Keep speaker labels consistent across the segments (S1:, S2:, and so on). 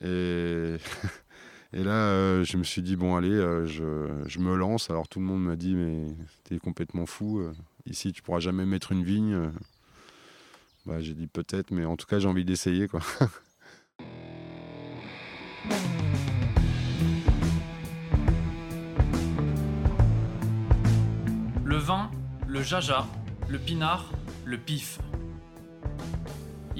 S1: Et, là, euh, je me suis dit, bon, allez, euh, je, je, me lance. Alors tout le monde m'a dit, mais t'es complètement fou. euh, Ici, tu pourras jamais mettre une vigne. Bah, j'ai dit peut-être, mais en tout cas, j'ai envie d'essayer. quoi.
S2: Le vin, le jaja, le pinard, le pif.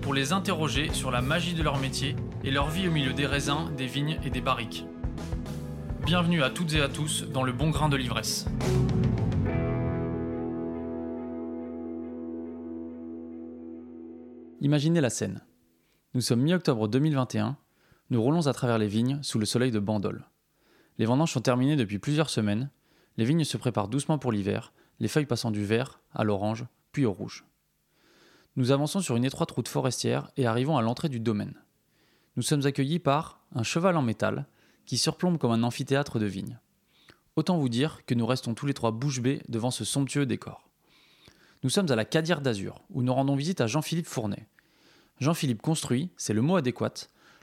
S2: pour les interroger sur la magie de leur métier et leur vie au milieu des raisins, des vignes et des barriques. Bienvenue à toutes et à tous dans le bon grain de l'ivresse. Imaginez la scène. Nous sommes mi-octobre 2021, nous roulons à travers les vignes sous le soleil de Bandol. Les vendanges sont terminées depuis plusieurs semaines, les vignes se préparent doucement pour l'hiver, les feuilles passant du vert à l'orange, puis au rouge. Nous avançons sur une étroite route forestière et arrivons à l'entrée du domaine. Nous sommes accueillis par un cheval en métal qui surplombe comme un amphithéâtre de vignes. Autant vous dire que nous restons tous les trois bouche bée devant ce somptueux décor. Nous sommes à la Cadière d'Azur, où nous rendons visite à Jean-Philippe Fournet. Jean-Philippe construit, c'est le mot adéquat,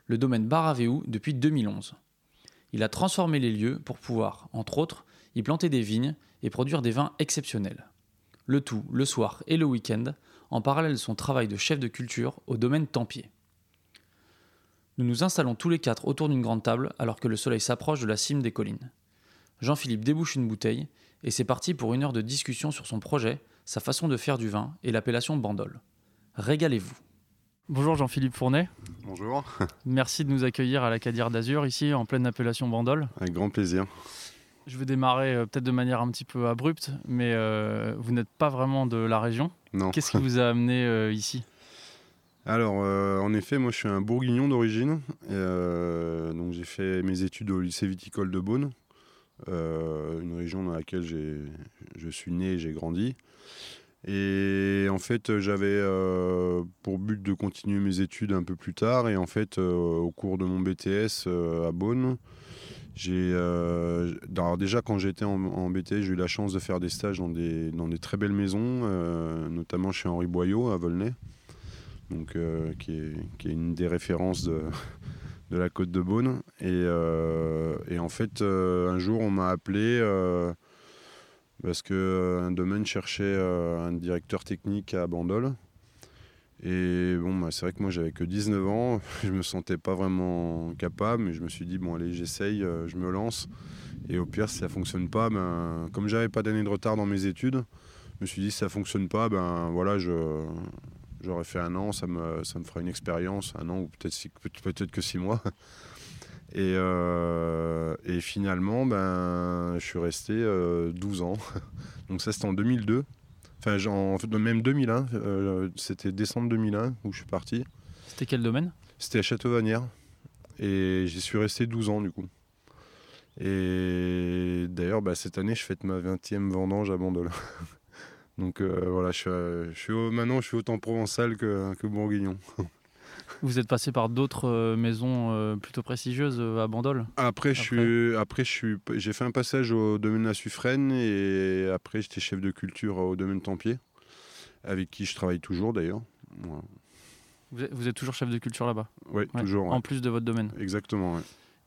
S2: le domaine Baravéou depuis 2011. Il a transformé les lieux pour pouvoir, entre autres, y planter des vignes et produire des vins exceptionnels. Le tout, le soir et le week-end, en parallèle de son travail de chef de culture au domaine Tempier. Nous nous installons tous les quatre autour d'une grande table alors que le soleil s'approche de la cime des collines. Jean-Philippe débouche une bouteille et c'est parti pour une heure de discussion sur son projet, sa façon de faire du vin et l'appellation Bandol. Régalez-vous. Bonjour Jean-Philippe Fournet,
S1: Bonjour.
S2: merci de nous accueillir à la Cadière d'Azur ici en pleine appellation Bandol.
S1: Avec grand plaisir.
S2: Je vais démarrer euh, peut-être de manière un petit peu abrupte, mais euh, vous n'êtes pas vraiment de la région.
S1: Non.
S2: Qu'est-ce qui vous a amené euh, ici?
S1: Alors, en effet, moi, je suis un bourguignon d'origine. Donc, j'ai fait mes études au lycée viticole de Beaune, une région dans laquelle je suis né et j'ai grandi. Et en fait, j'avais pour but de continuer mes études un peu plus tard. Et en fait, au cours de mon BTS à Beaune, j'ai euh, déjà quand j'étais en, en BTS, j'ai eu la chance de faire des stages dans des, dans des très belles maisons, euh, notamment chez Henri Boyau à Volnay donc, euh, qui, est, qui est une des références de, de la côte de Beaune. Et, et en fait, un jour, on m'a appelé parce qu'un domaine cherchait un directeur technique à Bandol. Et bon, bah, c'est vrai que moi, j'avais que 19 ans, je me sentais pas vraiment capable, mais je me suis dit, bon, allez, j'essaye, euh, je me lance. Et au pire, si ça fonctionne pas, ben, comme j'avais pas d'année de retard dans mes études, je me suis dit, si ça fonctionne pas, ben voilà, je, J'aurais fait un an, ça me, ça me fera une expérience, un an ou peut-être peut- que six mois. Et, euh, et finalement, ben, je suis resté euh, 12 ans. Donc ça, c'était en 2002. Enfin, en fait, même 2001. euh, c'était décembre 2001 où je suis parti.
S2: C'était quel domaine?
S1: C'était à Château-Vanière. Et j'y suis resté 12 ans, du coup. Et d'ailleurs, bah, cette année, je fête ma 20e vendange à Bandol. Donc euh, voilà, je suis, je suis au- maintenant, je suis autant provençal que, que bourguignon.
S2: Vous êtes passé par d'autres euh, maisons euh, plutôt prestigieuses euh, à Bandol
S1: Après, je suis, après, je suis, j'ai fait un passage au domaine La Suffrène et après, j'étais chef de culture au domaine Tempier, avec qui je travaille toujours d'ailleurs. Voilà.
S2: vous êtes, vous êtes toujours chef de culture là-bas,
S1: Ouais,
S2: Ouais,
S1: toujours. ouais.
S2: en plus de votre domaine.
S1: Exactement.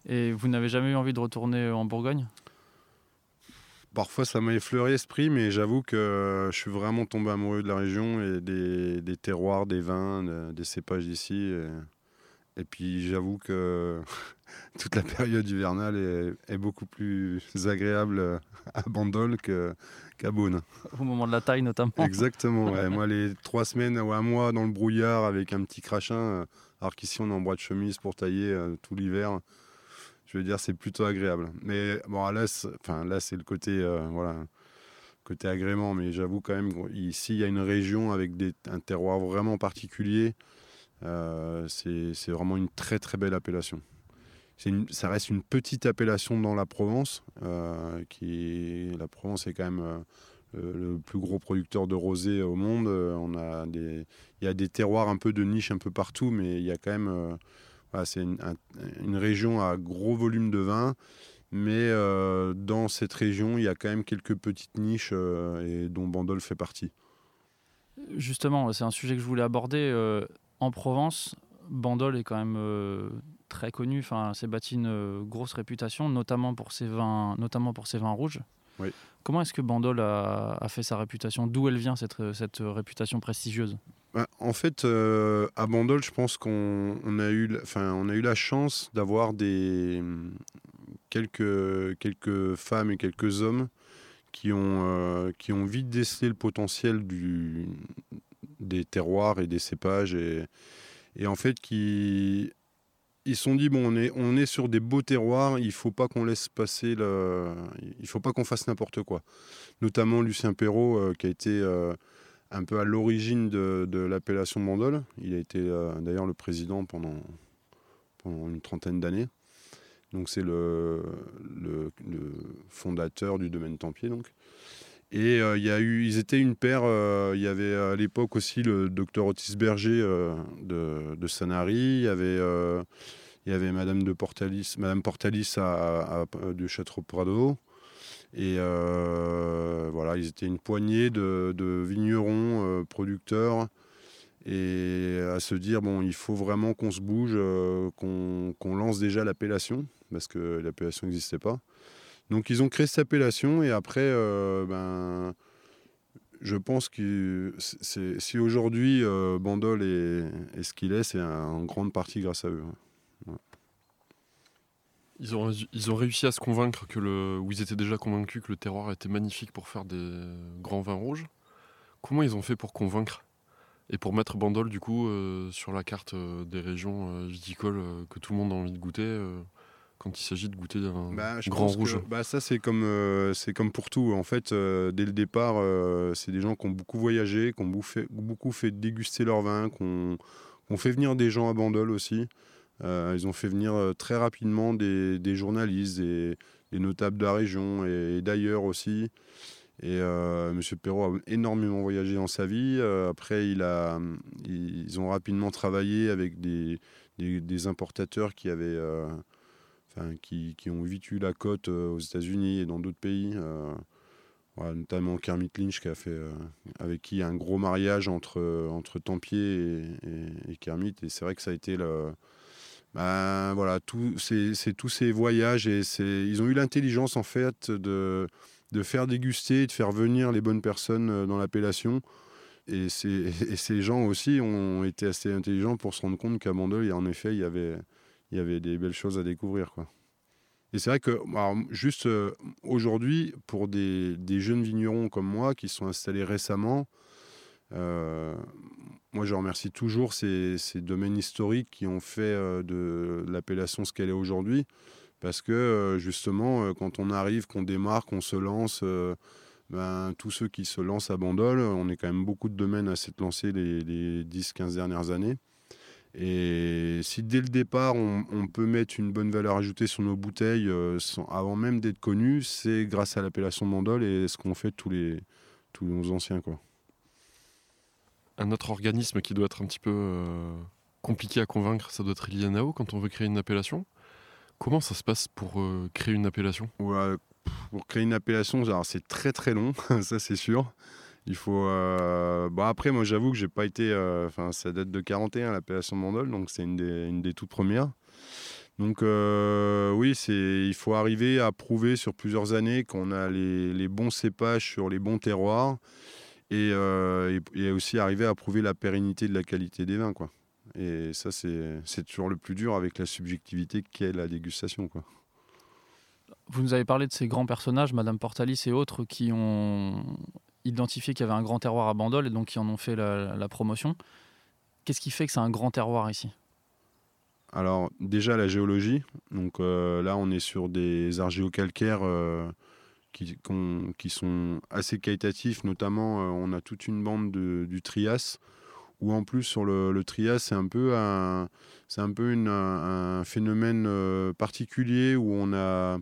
S2: Et vous n'avez jamais eu envie de retourner en Bourgogne?
S1: Parfois, ça m'a effleuré l'esprit, mais j'avoue que je suis vraiment tombé amoureux de la région et des, des terroirs, des vins, de- des cépages d'ici. Et, et puis, j'avoue que toute la période hivernale est, est beaucoup plus agréable à Bandol qu'à Beaune.
S2: Au moment de la taille notamment.
S1: Exactement. ouais. Moi, les trois semaines ou un mois dans le brouillard avec un petit crachin, euh, alors qu'ici, on est en bois de chemise pour tailler euh, tout l'hiver. Je veux dire, c'est plutôt agréable. Mais bon, là, enfin, là, c'est le côté, euh, voilà, côté agrément. Mais j'avoue quand même, ici, il y a une région avec des, un terroir vraiment particulier. Euh, c'est, vraiment une très, très belle appellation. ça reste une petite appellation dans la Provence. qui, la Provence est quand même le plus gros producteur de rosé au monde. on a des, il y a des terroirs un peu de niche un peu partout, mais il y a quand même. C'est une, une, région à gros volume de vin. Mais dans cette région, il y a quand même quelques petites niches et dont Bandol fait partie.
S2: Justement, c'est un sujet que je voulais aborder. en Provence, Bandol est quand même euh, très connu. Enfin, s'est bâti une euh, grosse réputation, notamment pour ses vins, notamment pour ses vins rouges. Comment est-ce que Bandol a, fait sa réputation? D'où elle vient cette, cette réputation prestigieuse?
S1: Bah, En fait, euh, à Bandol, je pense qu'on a eu, enfin, on a eu la chance d'avoir des quelques quelques femmes et quelques hommes qui ont qui ont vite décelé le potentiel du des terroirs et des cépages et en fait qui ils se sont dit bon on est on est sur des beaux terroirs il faut pas qu'on laisse passer le il faut pas qu'on fasse n'importe quoi. Notamment Lucien Perrault euh, qui a été euh, un peu à l'origine de, l'appellation Mandol il a été euh, d'ailleurs le président pendant une trentaine d'années donc c'est le, fondateur du domaine Tempier donc et euh, il y a eu, ils étaient une paire. Euh, il y avait à l'époque aussi le docteur Otis Berger de, de, Sanary. Il y avait, il y avait Madame de Portalis, Madame Portalis à, du Château Prado. Et voilà, ils étaient une poignée de, vignerons, producteurs, et à se dire bon, il faut vraiment qu'on se bouge, qu'on lance déjà l'appellation, parce que l'appellation n'existait pas. Donc ils ont créé cette appellation et après, euh, ben, je pense que si aujourd'hui euh, Bandol est, ce qu'il est, c'est en grande partie grâce à eux.
S3: Ils ont, ils ont réussi à se convaincre que le, ou ils étaient déjà convaincus que le terroir était magnifique pour faire des grands vins rouges. Comment ils ont fait pour convaincre et pour mettre Bandol du coup euh, sur la carte des régions viticoles que tout le monde a envie de goûter quand il s'agit de goûter un bah, grand rouge?
S1: bah, Ça, c'est comme, euh, c'est comme pour tout. En fait, euh, dès le départ, euh, c'est des gens qui ont beaucoup voyagé, qui ont beaucoup fait, déguster leur vin, qui ont, fait venir des gens à Bandol aussi. Ils ont fait venir très rapidement des, journalistes, des, notables de la région et, d'ailleurs aussi. Et M. Perrault a énormément voyagé dans sa vie. après, il a, ils ont rapidement travaillé avec des, importateurs qui avaient qui, ont vite eu la cote euh, aux États-Unis et dans d'autres pays. Euh, notamment Kermit Lynch qui a fait, euh, avec qui il y a un gros mariage entre, entre Tempier et, Kermit. Et c'est vrai que ça a été. Ben, voilà, c'est tous ces voyages et ils ont eu l'intelligence en fait de, de faire déguster, de faire venir les bonnes personnes dans l'appellation. Et, et, ces gens aussi ont été assez intelligents pour se rendre compte qu'à Mandel, en effet, il y avait, il y avait des belles choses à découvrir. Quoi. Et c'est vrai que, juste euh, aujourd'hui, pour des, des, jeunes vignerons comme moi qui sont installés récemment, euh, moi je remercie toujours ces, domaines historiques qui ont fait euh, de l'appellation ce qu'elle est aujourd'hui. Parce que justement, quand on arrive, qu'on démarre, qu'on se lance, ben, tous ceux qui se lancent à Bandol, on est quand même beaucoup de domaines à s'être lancés les, les 10-15 dernières années. Et si dès le départ, on, peut mettre une bonne valeur ajoutée sur nos bouteilles euh, avant même d'être connus, c'est grâce à l'appellation Mandol et ce qu'ont fait tous, les, tous nos anciens. Quoi.
S3: Un autre organisme qui doit être un petit peu euh, compliqué à convaincre, ça doit être l'INAO quand on veut créer une appellation. Comment ça se passe pour euh, créer une appellation?
S1: Pour créer une appellation, c'est très très long, ça c'est sûr. Il faut. Euh, bon, après, moi, j'avoue que j'ai pas été. Ça date de 41, l'appellation Mandol, donc c'est une des, toutes premières. Donc, oui, il faut arriver à prouver sur plusieurs années qu'on a les, bons cépages sur les bons terroirs et, et, aussi arriver à prouver la pérennité de la qualité des vins, quoi. Et ça, c'est, toujours le plus dur avec la subjectivité qu'est la dégustation, quoi.
S2: Vous nous avez parlé de ces grands personnages, Madame Portalis et autres, qui ont identifié qu'il y avait un grand terroir à Bandol et donc qui en ont fait la, promotion. Qu'est-ce qui fait que c'est un grand terroir ici?
S1: Alors déjà la géologie. Donc euh, là on est sur des argéocalcaires euh, qui, sont assez qualitatifs. Notamment euh, on a toute une bande du Trias où en plus sur le, Trias, c'est un peu un, un peu une- un, un phénomène euh, particulier où on a,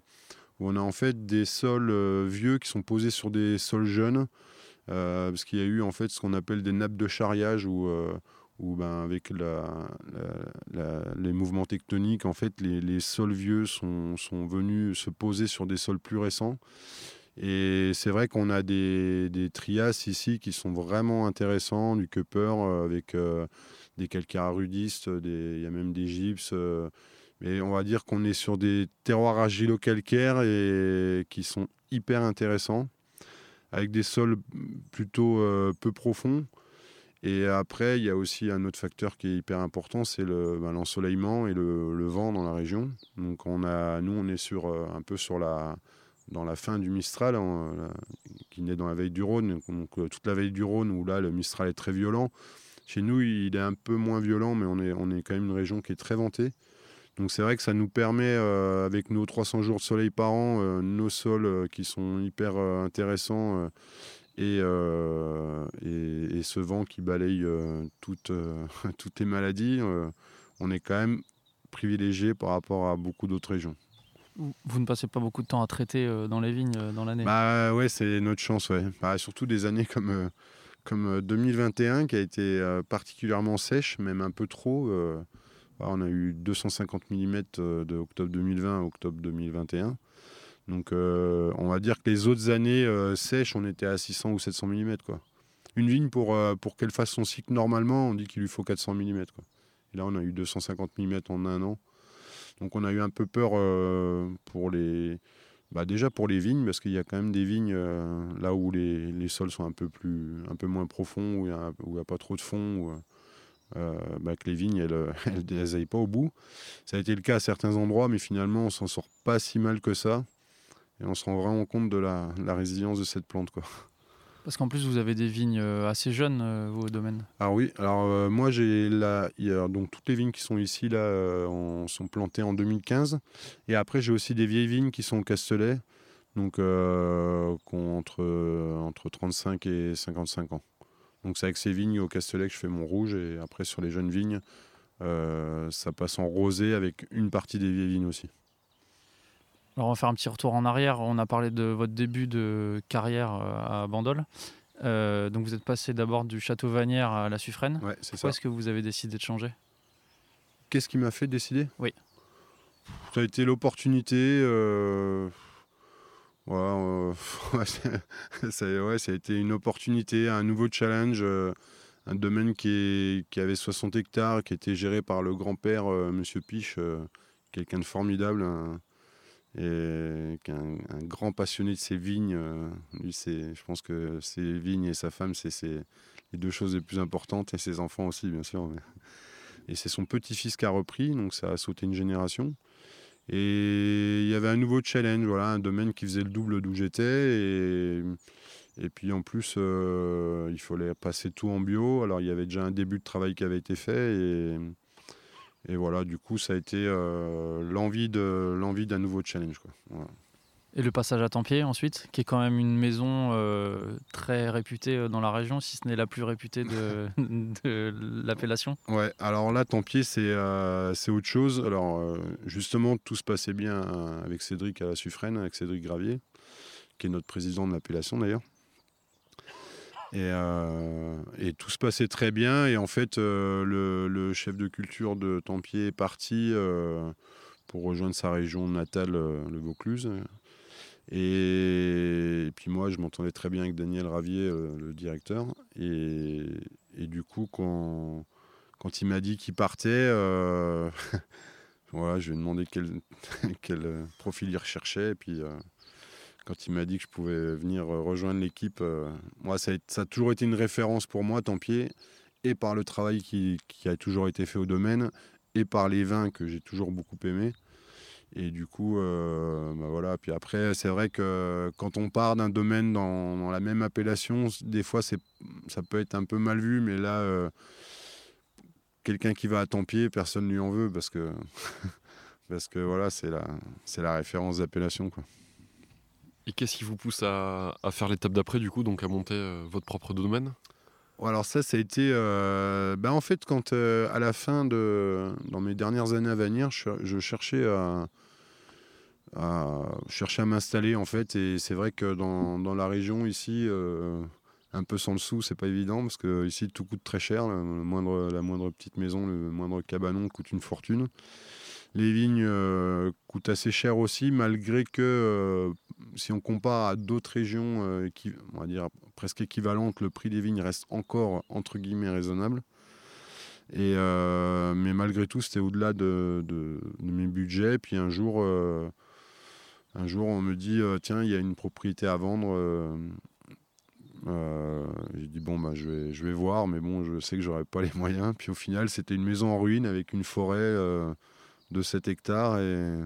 S1: on a en fait des sols euh, vieux qui sont posés sur des sols jeunes, parce qu'il y a eu en fait ce qu'on appelle des nappes de charriage où ben, avec les mouvements tectoniques, en fait, les, sols vieux sont, sont venus se poser sur des sols plus récents. Et c'est vrai qu'on a des, des trias ici qui sont vraiment intéressants, du cupper euh, avec euh, des calcaires arudistes, des- il y a même des gypses. euh, mais on va dire qu'on est sur des terroirs argilo-calcaires et qui sont hyper intéressants, avec des sols plutôt peu profonds. Et après, il y a aussi un autre facteur qui est hyper important, c'est ben, l'ensoleillement et le, vent dans la région. Donc on a, nous, on est sur, euh, un peu sur la, dans la fin du Mistral, hein, la- qui naît dans la veille du Rhône. Donc euh, toute la veille du Rhône, où là, le Mistral est très violent. Chez nous, il est un peu moins violent, mais on est, on est quand même une région qui est très ventée. Donc c'est vrai que ça nous permet, euh, avec nos 300 jours de soleil par an, euh, nos sols euh, qui sont hyper euh, intéressants, euh, et, euh, et, et ce vent qui balaye euh, toutes, euh, toutes les maladies, on est quand même privilégié par rapport à beaucoup d'autres régions.
S2: Vous ne passez pas beaucoup de temps à traiter dans les vignes dans l'année?
S1: Bah ouais, c'est notre chance, ouais. Bah, surtout des années comme, comme euh, 2021 qui a été particulièrement sèche, même un peu trop. Bah, on a eu 250 mm de octobre 2020 à octobre 2021. Donc euh, on va dire que les autres années euh, sèches, on était à 600 ou 700 mm. Quoi. Une vigne, pour, euh, pour qu'elle fasse son cycle normalement, on dit qu'il lui faut 400 mm. Quoi. Et là, on a eu 250 mm en un an. Donc on a eu un peu peur pour les, bah déjà pour les vignes, parce qu'il y a quand même des vignes là où les, sols sont un peu, plus, un peu moins profonds, où il n'y a, pas trop de fond, où, bah, que les vignes, elles n'aillent pas au bout. Ça a été le cas à certains endroits, mais finalement, on s'en sort pas si mal que ça. Et on se rend vraiment compte de la, la résilience de cette plante. Quoi.
S2: Parce qu'en plus, vous avez des vignes euh, assez jeunes, euh, vous, au domaine.
S1: Alors oui, alors euh, moi j'ai a donc toutes les vignes qui sont ici là euh, sont plantées en 2015 et après j'ai aussi des vieilles vignes qui sont au Castelet donc euh, qui ont entre entre 35 et 55 ans. Donc c'est avec ces vignes au Castelet que je fais mon rouge et après sur les jeunes vignes ça passe en rosé avec une partie des vieilles vignes aussi.
S2: Alors, on va faire un petit retour en arrière. On a parlé de votre début de carrière euh, à Bandol. Euh, donc, vous êtes passé d'abord du Château Vanière à la Suffrène.
S1: Ouais, c'est ça.
S2: Pourquoi est-ce que vous avez décidé de changer?
S1: Qu'est-ce qui m'a fait décider?
S2: Oui.
S1: Ça a été l'opportunité. euh, euh, ouais, ça, ouais, ça a été une opportunité, un nouveau challenge. un domaine qui, est- qui avait 60 hectares, qui était géré par le grand-père, Monsieur Piche, quelqu'un de formidable. un- et qui est un, grand passionné de ses vignes. euh, lui, c'est, je pense que ses vignes et sa femme, c'est, les deux choses les plus importantes, et ses enfants aussi, bien sûr. et c'est son petit-fils qui a repris, donc ça a sauté une génération. Et il y avait un nouveau challenge, voilà, un domaine qui faisait le double d'où j'étais. Et, et puis en plus, euh, il fallait passer tout en bio. Alors il y avait déjà un début de travail qui avait été fait. Et voilà, du coup, ça a été euh, l'envie, d'un nouveau challenge. Quoi. Voilà.
S2: Et le passage à Tempier ensuite, qui est quand même une maison euh, très réputée euh, dans la région, si ce n'est la plus réputée de, de l'appellation.
S1: Ouais, alors là, pis, c'est euh, autre chose. Alors, euh, justement, tout se passait bien avec Cédric à la Suffrène, avec Cédric Gravier, qui est notre président de l'appellation d'ailleurs. Et, euh, et tout se passait très bien. Et en fait, euh, le, chef de culture de Tempier est parti euh, pour rejoindre sa région natale, le Vaucluse. Et, puis moi, je m'entendais très bien avec Daniel Ravier, le directeur. Et, du coup, quand, il m'a dit qu'il partait, voilà, je lui ai demandé quel, quel profil il recherchait. Et puis, quand il m'a dit que je pouvais venir euh, rejoindre l'équipe, euh, moi, ça a, toujours été une référence pour moi, Tempier, et par le travail qui, a toujours été fait au domaine, et par les vins que j'ai toujours beaucoup aimés. Et du coup, euh, bah voilà. Puis après, c'est vrai que quand on part d'un domaine dans, la même appellation, des fois, ça peut être un peu mal vu, mais là, quelqu'un qui va à Tempier, personne ne lui en veut parce que, parce que voilà, c'est la, la référence d'appellation. Quoi.
S3: Et qu'est-ce qui vous pousse à, faire l'étape d'après, du coup, donc à monter euh, votre propre domaine?
S1: Alors ça, ça a été... ben, en fait, quand euh, à la fin de... Dans mes dernières années à venir, je, cherchais à... chercher à m'installer, en fait. Et c'est vrai que dans, la région, ici, un peu sans le sou, c'est pas évident, parce que ici, tout coûte très cher. La moindre petite maison, le moindre cabanon coûte une fortune. Les vignes coûtent assez cher aussi, malgré que si on compare à d'autres régions, euh, qui, on va dire presque équivalentes, le prix des vignes reste encore entre guillemets raisonnable. Et, euh, mais malgré tout, c'était au-delà de, de- mes budgets. Puis un jour, euh, un jour, on me dit tiens, il y a une propriété à vendre. j'ai dit bon bah je vais, je vais voir, mais bon je sais que j'aurais pas les moyens. Puis au final c'était une maison en ruine avec une forêt de 7 hectares et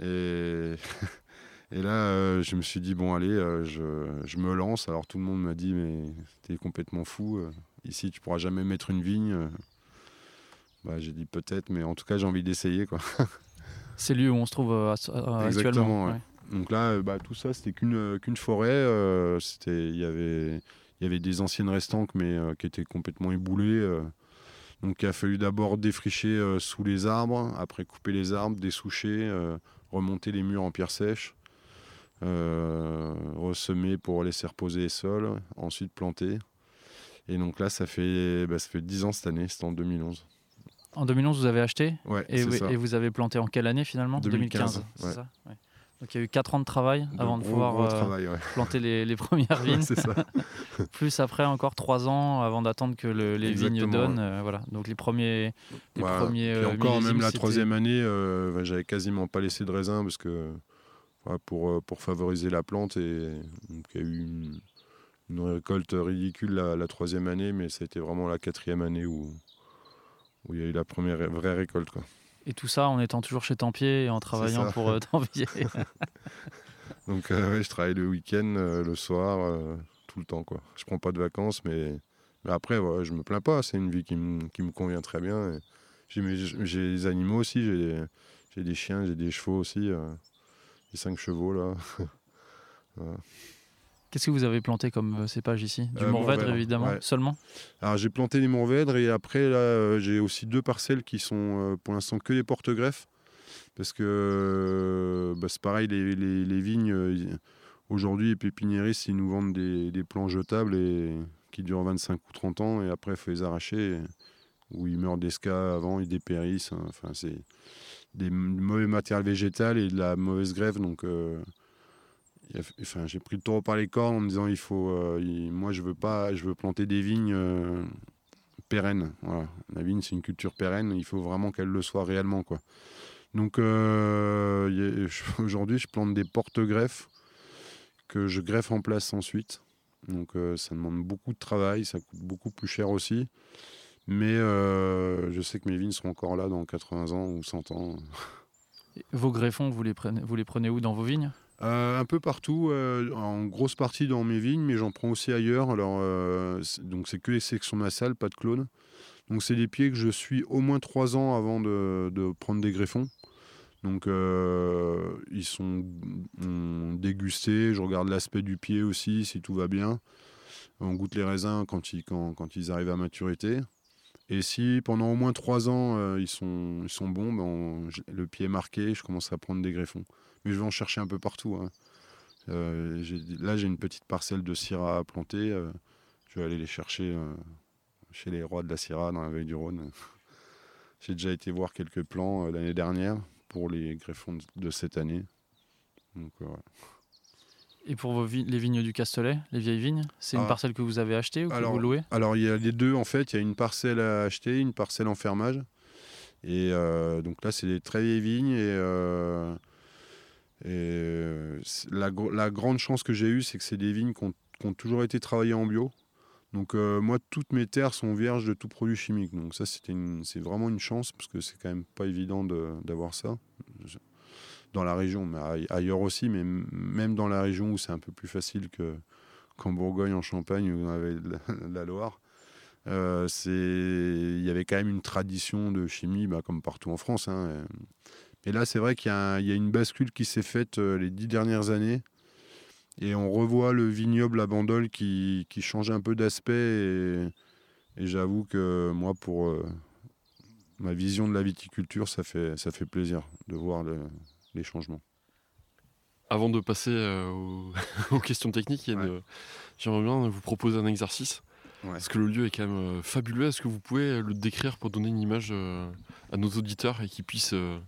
S1: et, et là euh, je me suis dit bon allez euh, je, je me lance. Alors tout le monde m'a dit mais t'es complètement fou. euh, ici tu pourras jamais mettre une vigne. Bah, j'ai dit peut-être, mais en tout cas j'ai envie d'essayer quoi.
S2: C'est lui où on se trouve à-
S1: Exactement,
S2: actuellement.
S1: ouais.
S2: ouais.
S1: Donc là, bah, tout ça, c'était qu'une qu'une forêt. c'était, il y avait, il y avait des anciennes restanques, mais qui étaient complètement éboulées. donc il a fallu d'abord défricher euh, sous les arbres, après couper les arbres, dessoucher, euh, remonter les murs en pierre sèche, ressemer pour laisser reposer les sols, ensuite planter. Et donc là, ça fait, bah, ça fait 10 ans cette année, c'était en 2011.
S2: En 2011, vous avez acheté
S1: Ouais,
S2: et,
S1: ça.
S2: et vous avez planté en quelle année finalement?
S1: 2015,
S2: c'est
S1: ouais.
S2: ça Ouais. Donc il y a eu 4 ans de travail avant de
S1: gros,
S2: pouvoir euh,
S1: travail,
S2: planter les, les premières vignes.
S1: ça.
S2: Plus après encore 3 ans avant d'attendre que le- les vignes donnent. euh, voilà. Donc les premiers, les
S1: Voilà.
S2: premiers
S1: Puis
S2: euh,
S1: encore, même la troisième année, euh, bah, j'avais quasiment pas laissé de raisin parce que voilà, pour, euh, pour favoriser la plante. Et donc, il y a eu une, une récolte ridicule la, la troisième année, mais ça a été vraiment la quatrième année où, où il y a eu la première vraie récolte. Quoi.
S2: Et tout ça en étant toujours chez Tempier et en travaillant pour euh, Tempier.
S1: Donc euh, ouais, je travaille le week-end, euh, le soir, tout le temps. Quoi. Je prends pas de vacances, mais, mais après, ouais, je me plains pas. C'est une vie qui me, qui me convient très bien. J'ai des animaux aussi, j'ai des chiens, j'ai des chevaux aussi. Euh, J'ai cinq chevaux là.
S2: Qu'est-ce que vous avez planté comme euh, cépage ici? Du
S1: Euh,
S2: Mourvèdre
S1: Mourvèdre,
S2: évidemment
S1: ouais.
S2: seulement?
S1: Alors j'ai planté les Mourvèdres et après là euh, j'ai aussi deux parcelles qui sont euh, pour l'instant que des porte-greffes parce que euh, bah, c'est pareil les, les- les vignes euh, aujourd'hui les pépiniéristes ils nous vendent des, des plants jetables et qui durent 25 ou 30 ans et après il faut les arracher et- ou ils meurent d'esca avant ils dépérissent hein. enfin c'est des mauvais matériel végétal et de la mauvaise grève donc euh, enfin, j'ai pris le taureau par les cornes en me disant il faut euh, moi je veux pas je veux planter des vignes euh, pérennes la vigne c'est une culture pérenne il faut vraiment qu'elle le soit réellement quoi. Donc aujourd'hui je plante des porte-greffes que je greffe en place ensuite. Donc ça demande beaucoup de travail ça coûte beaucoup plus cher aussi mais euh, je sais que mes vignes seront encore là dans 80 ans ou 100 ans
S2: Vos greffons, vous les prenez, vous les prenez où dans vos vignes?
S1: Euh, un peu partout, euh, en grosse partie dans mes vignes, mais j'en prends aussi ailleurs. Alors, euh, donc c'est que les sections nasales, pas de clones. Donc c'est des pieds que je suis au moins trois ans avant de, de prendre des greffons. Donc ils sont on- dégustés, je regarde l'aspect du pied aussi, si tout va bien. On goûte les raisins quand ils, quand, quand ils arrivent à maturité. Et si pendant au moins trois ans euh, ils, sont, ils sont bons, ben le pied est marqué, je commence à prendre des greffons mais je vais en chercher un peu partout. hein. Euh, là, j'ai une petite parcelle de Syrah à planter. euh, je vais aller les chercher chez les rois de la Syrah dans la vallée du Rhône. j'ai déjà été voir quelques plants euh, l'année dernière pour les greffons de, cette année. Donc, voilà.
S2: Et pour vos vi- les vignes du Castellet, les vieilles vignes, c'est une
S1: Ah.
S2: parcelle que vous avez achetée ou que
S1: Alors,
S2: vous louez?
S1: Alors, il y a les deux, en fait. Il y a une parcelle à acheter, une parcelle en fermage. Et euh, donc là, c'est des très vieilles vignes. Et, euh, et, euh, la, gr- la grande chance que j'ai eue, c'est que c'est des vignes qui ont, qui ont toujours été travaillées en bio. Donc euh, moi, toutes mes terres sont vierges de tout produit chimique. Donc ça, c'est vraiment une chance, parce que c'est quand même pas évident de- d'avoir ça. Dans la région, mais aille- ailleurs aussi, mais même dans la région où c'est un peu plus facile que, qu'en Bourgogne, en Champagne, où on avait la, Loire. Euh, il y avait quand même une tradition de chimie, bah, comme partout en France. hein. Et là, c'est vrai qu'il y, a une bascule qui s'est faite euh, les dix dernières années. Et on revoit le vignoble à Bandol qui, qui change un peu d'aspect. Et, j'avoue que moi, pour euh, ma vision de la viticulture, ça fait, ça fait plaisir de voir le- les changements.
S3: Avant de passer euh, aux, aux questions techniques, une- j'aimerais bien vous proposer un exercice.
S1: Ouais.
S3: Parce que le lieu est quand même euh, fabuleux. Est-ce que vous pouvez le décrire pour donner une image euh, à nos auditeurs et qu'ils puissent euh,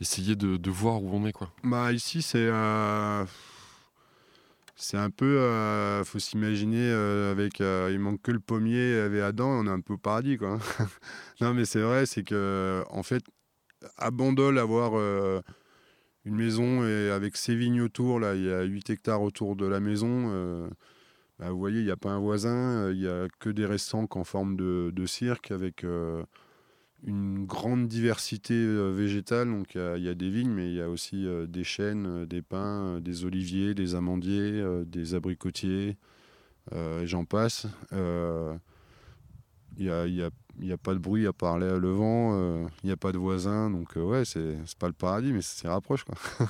S3: essayer de, de voir où on est quoi?
S1: Bah ici c'est euh, c'est un peu euh, faut s'imaginer euh, avec euh, il manque que le pommier avec Adam on est un peu au paradis quoi. non mais c'est vrai c'est que en fait à Bandol avoir euh, une maison et avec ses vignes autour là il y a 8 hectares autour de la maison euh, bah, vous voyez il n'y a pas un voisin euh, il y a que des restants en forme de, cirque avec une grande diversité végétale. Donc il y y, a des vignes, mais il y a aussi des chênes, des pins, des oliviers, des amandiers, des abricotiers, j'en passe. Euh, Il n'y a, y a- il y a pas de bruit à part le le vent, euh, il n'y a pas de voisins, donc euh, ouais, c'est pas le paradis, mais c'est rapproche. Quoi.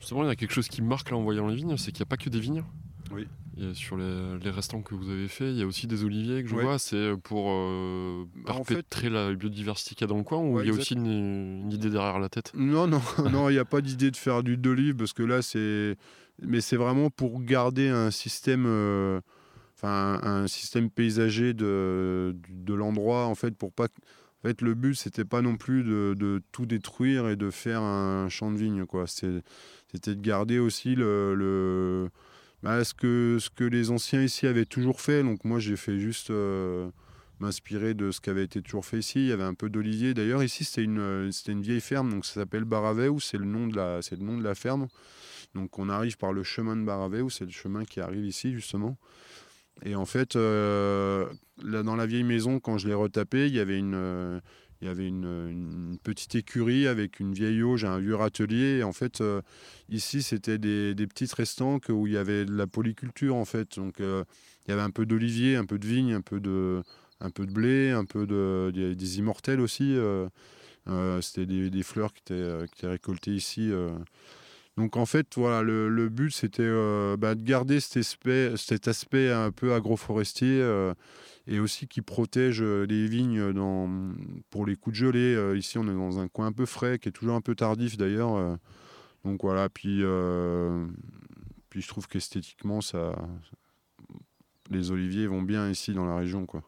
S3: Justement, il y a quelque chose qui me marque là en voyant les vignes, c'est qu'il n'y a pas que des vignes.
S1: Oui.
S3: Et sur les, les restants que vous avez fait, il y a aussi des oliviers que je
S1: Ouais.
S3: vois. C'est pour euh,
S1: Bah, en fait-
S3: perpétrer la biodiversité qu'il y a dans le coin ou
S1: Ouais,
S3: il y a
S1: exact.
S3: aussi une, une idée derrière la tête?
S1: Non, non, non, il n'y a pas d'idée de faire du d'olive parce que là, c'est. Mais c'est vraiment pour garder un système. euh, Un système paysager de, l'endroit, en fait, pour pas. En fait, le but, c'était pas non plus de, tout détruire et de faire un champ de vigne, quoi. C'était de garder aussi le. bah, ce, que, ce que les anciens ici avaient toujours fait. Donc, moi, j'ai fait juste. euh, m'inspirer de ce qui avait été toujours fait ici. Il y avait un peu d'olivier. D'ailleurs, ici, c'était une, c'était une vieille ferme, donc ça s'appelle Baraveu, c'est le, nom de la- c'est le nom de la ferme. Donc on arrive par le chemin de Baraveu, c'est le chemin qui arrive ici, justement. Et en fait, euh, là, dans la vieille maison, quand je l'ai retapé, il y avait une... euh, il y avait une, petite écurie avec une vieille auge, un vieux râtelier. Et en fait, euh, ici, c'était des, petites restants que- où il y avait de la polyculture, en fait. Donc, il y avait un peu d'olivier, un peu de vigne, un peu de, un peu de blé, un peu de, des immortels aussi. C'était des, des fleurs qui étaient, qui étaient récoltées ici. Donc en fait, voilà, le, but c'était euh, bah, de garder cet aspect, un peu agroforestier euh, et aussi qui protège euh, les vignes pour les coups de gelée. Ici, on est dans un coin un peu frais, qui est toujours un peu tardif d'ailleurs. donc voilà, puis, puis je trouve qu'esthétiquement, ça, les oliviers vont bien ici dans la région, quoi.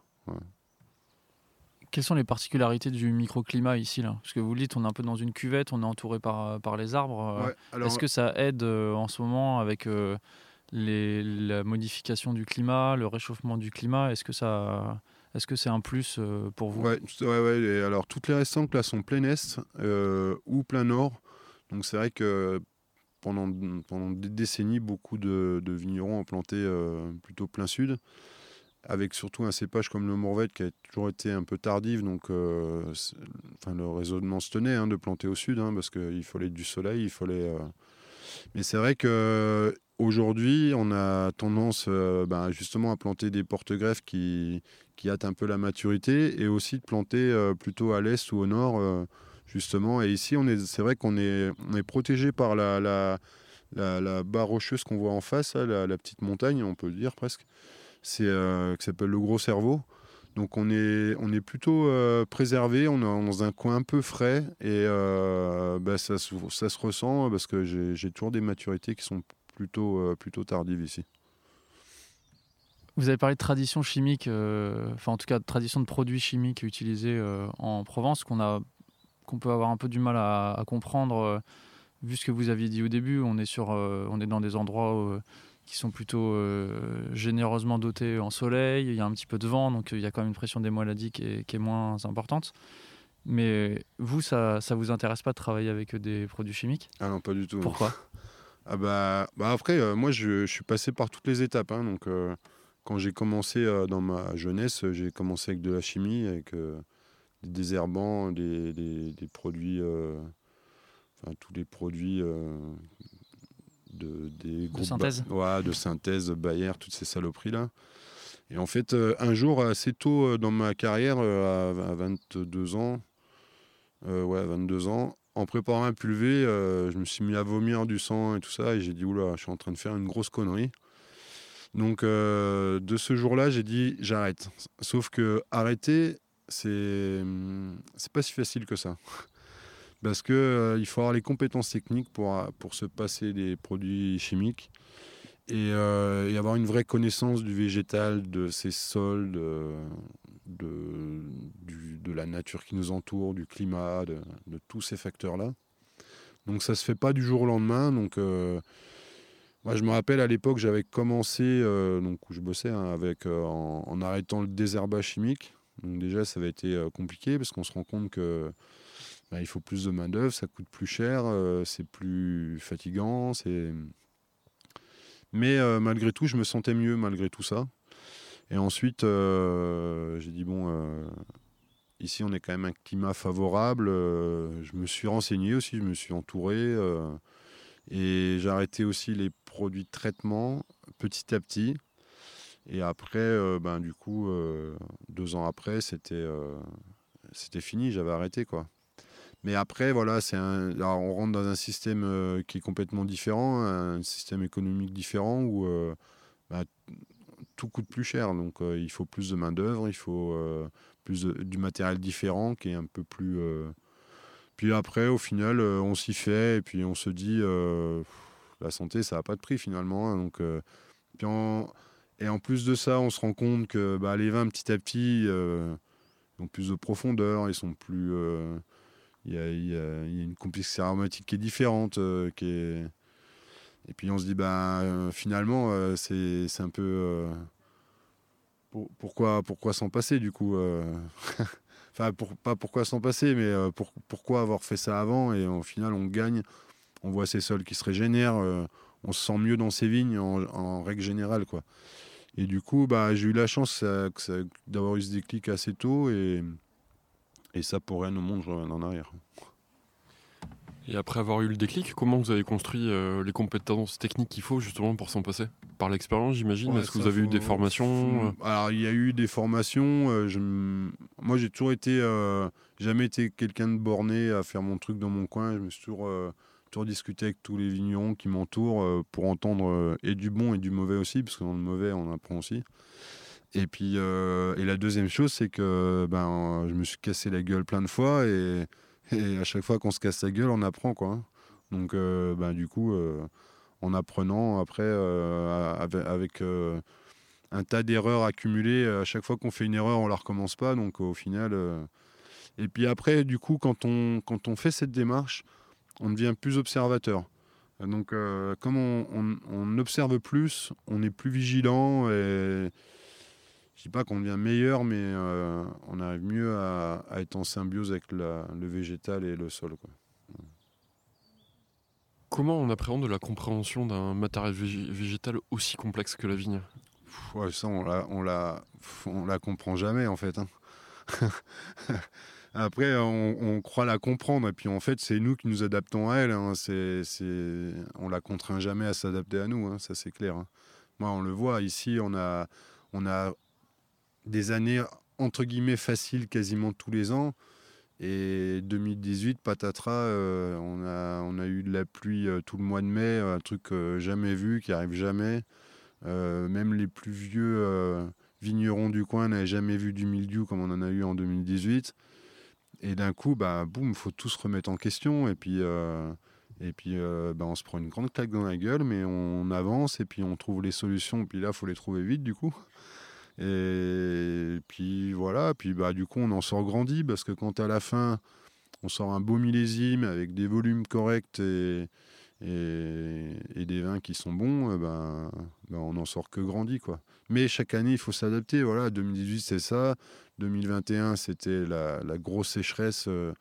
S2: Quelles sont les particularités du microclimat ici là? Parce que vous le dites, on est un peu dans une cuvette, on est entouré par, par les arbres. euh,
S1: Ouais, alors-
S2: Est-ce que ça aide euh, en ce moment avec euh, les, la modification du climat, le réchauffement du climat? Est-ce que ça, est-ce que c'est un plus pour vous?
S1: Ouais, ouais, ouais, alors toutes les restantes là sont plein est euh, ou plein nord. Donc c'est vrai que pendant, pendant des décennies, beaucoup de, de vignerons ont planté euh, plutôt plein sud, avec surtout un cépage comme le Mourvèdre qui a toujours été un peu tardif. Donc euh, le raisonnement se tenait hein, de planter au sud, hein, parce qu'il fallait du soleil, il fallait. euh, Mais c'est vrai que aujourd'hui, on a tendance euh, ben, justement à planter des porte-greffes qui, qui hâtent un peu la maturité et aussi de planter plutôt à l'est ou au nord, justement. Et ici, c'est vrai qu'on est, protégé par la, la, barre rocheuse qu'on voit en face, là, la, la petite montagne, on peut le dire presque, c'est, euh, qui s'appelle le Gros Cerveau. Donc on est, on est plutôt euh, préservé, on est dans un coin un peu frais et euh, bah, ça, se, ça se ressent parce que j'ai, toujours des maturités qui sont plutôt, plutôt tardives ici.
S2: Vous avez parlé de tradition chimique, enfin en tout cas de tradition de produits chimiques utilisés en Provence, qu'on a, peut avoir un peu du mal à, comprendre. vu ce que vous aviez dit au début, on est sur, on est dans des endroits qui sont plutôt euh, généreusement dotés en soleil. Il y a un petit peu de vent, donc euh, il y a quand même une pression des maladies qui est, qui est moins importante. Mais vous, ça, ça vous intéresse pas de travailler avec des produits chimiques?
S1: Ah non, pas du tout.
S2: Pourquoi?
S1: Ah bah, bah après, euh, moi je, je suis passé par toutes les étapes. hein, donc euh, quand j'ai commencé euh, dans ma jeunesse, euh, j'ai commencé avec de la chimie, avec euh, des désherbants, des, des- des produits, euh, enfin tous les produits euh, de, des groupes
S2: synthèse
S1: ouais, de synthèse, Bayer, toutes ces saloperies là. Et en fait, euh, un jour, assez tôt euh, dans ma carrière, euh, à, à 22 ans, euh, ouais, 22 ans, en préparant un pulvé, euh, je me suis mis à vomir du sang et tout ça, et j'ai dit oula, je suis en train de faire une grosse connerie. Donc euh, de ce jour-là, j'ai dit j'arrête. Sauf que arrêter, c'est c'est pas si facile que ça. Parce que euh, il faut avoir les compétences techniques pour, pour se passer des produits chimiques et, euh, et avoir une vraie connaissance du végétal, de ses sols, de, la nature qui nous entoure, du climat, de, tous ces facteurs-là. Donc ça se fait pas du jour au lendemain. Donc euh, je me rappelle à l'époque j'avais commencé, euh, où je bossais hein, avec euh, en, arrêtant le désherbage chimique. Déjà ça avait été euh, compliqué parce qu'on se rend compte que bah, il faut plus de main d'œuvre, ça coûte plus cher, euh, c'est plus fatigant, c'est. Mais euh, malgré tout, je me sentais mieux malgré tout ça. Et ensuite, euh, j'ai dit bon, ici on est quand même un climat favorable. je me suis renseigné aussi, je me suis entouré et j'ai arrêté aussi les produits de traitement petit à petit. Et après, ben du coup, deux ans après, c'était c'était fini, j'avais arrêté quoi. Mais après, voilà, c'est un, alors, on rentre dans un système euh, qui est complètement différent, un système économique différent où euh, bah, tout coûte plus cher. Donc, euh, il faut plus de main-d'œuvre, il faut plus du matériel différent qui est un peu plus. Puis après, au final, on s'y fait et puis on se dit la santé, ça n'a pas de prix finalement. hein. donc, Et en plus de ça, on se rend compte que bah, les vins, petit à petit, ont plus de profondeur, ils sont plus. Il y, a, une complexité aromatique qui est différente. euh, qui est... Et puis on se dit, bah, euh, finalement, euh, c'est un peu. pour- pourquoi pourquoi s'en passer du coup Enfin, pas pourquoi s'en passer, mais pour- pourquoi avoir fait ça avant Et au final, on gagne, on voit ces sols qui se régénèrent, on se sent mieux dans ces vignes en, règle générale. quoi. Et du coup, bah, j'ai eu la chance d'avoir eu ce déclic assez tôt et, et ça, pour rien au monde, je reviens en arrière.
S3: Et après avoir eu le déclic, comment vous avez construit euh, les compétences techniques qu'il faut justement pour s'en passer? Par l'expérience, j'imagine
S1: Ouais,
S3: Est-ce que vous avez eu des formations euh
S1: Alors, il y a eu des formations. euh, je Moi, j'ai toujours été. euh, jamais été quelqu'un de borné à faire mon truc dans mon coin. Je me suis toujours, toujours discuté avec tous les vignerons qui m'entourent pour entendre et du bon et du mauvais aussi, parce que dans le mauvais, on apprend aussi. Et puis, euh, et la deuxième chose, c'est que ben, je me suis cassé la gueule plein de fois et, à chaque fois qu'on se casse la gueule, on apprend quoi. hein. Donc, euh, ben, du coup, euh, en apprenant après avec, un tas d'erreurs accumulées, à chaque fois qu'on fait une erreur, on la recommence pas. Donc, au final, et puis après, du coup, quand on quand on fait cette démarche, on devient plus observateur. Donc, comme on, on- on observe plus, on est plus vigilant et je dis pas qu'on devient meilleur, mais euh, on arrive mieux à, à être en symbiose avec la- le végétal et le sol. quoi.
S3: Comment on appréhende la compréhension d'un matériel vég- végétal aussi complexe que la vigne?
S1: Pff, ouais, ça, on la, on la, pff, on la comprend jamais en fait. hein. Après, on, on croit la comprendre, et puis en fait, c'est nous qui nous adaptons à elle. hein. C'est, on la contraint jamais à s'adapter à nous, hein, ça c'est clair. hein. Moi, on le voit ici, on a, on a des années entre guillemets faciles quasiment tous les ans. Et 2018, patatras, euh, on, a, on a eu de la pluie euh, tout le mois de mai, un truc euh, jamais vu, qui arrive jamais. Même les plus vieux vignerons du coin n'avaient jamais vu du mildiou comme on en a eu en 2018. Et d'un coup, bah, boum, faut tout se remettre en question. Et puis, et puis bah, on se prend une grande claque dans la gueule, mais on avance et puis on trouve les solutions. Et puis là, faut les trouver vite, du coup. Et puis voilà, puis bah, du coup, on en sort grandi parce que quand à la fin, on sort un beau millésime avec des volumes corrects et, et, des vins qui sont bons, euh, ben, ben, on n'en sort que grandi. Quoi. Mais chaque année, il faut s'adapter. Voilà, 2018, c'est ça. 2021, c'était la, la grosse sécheresse. euh,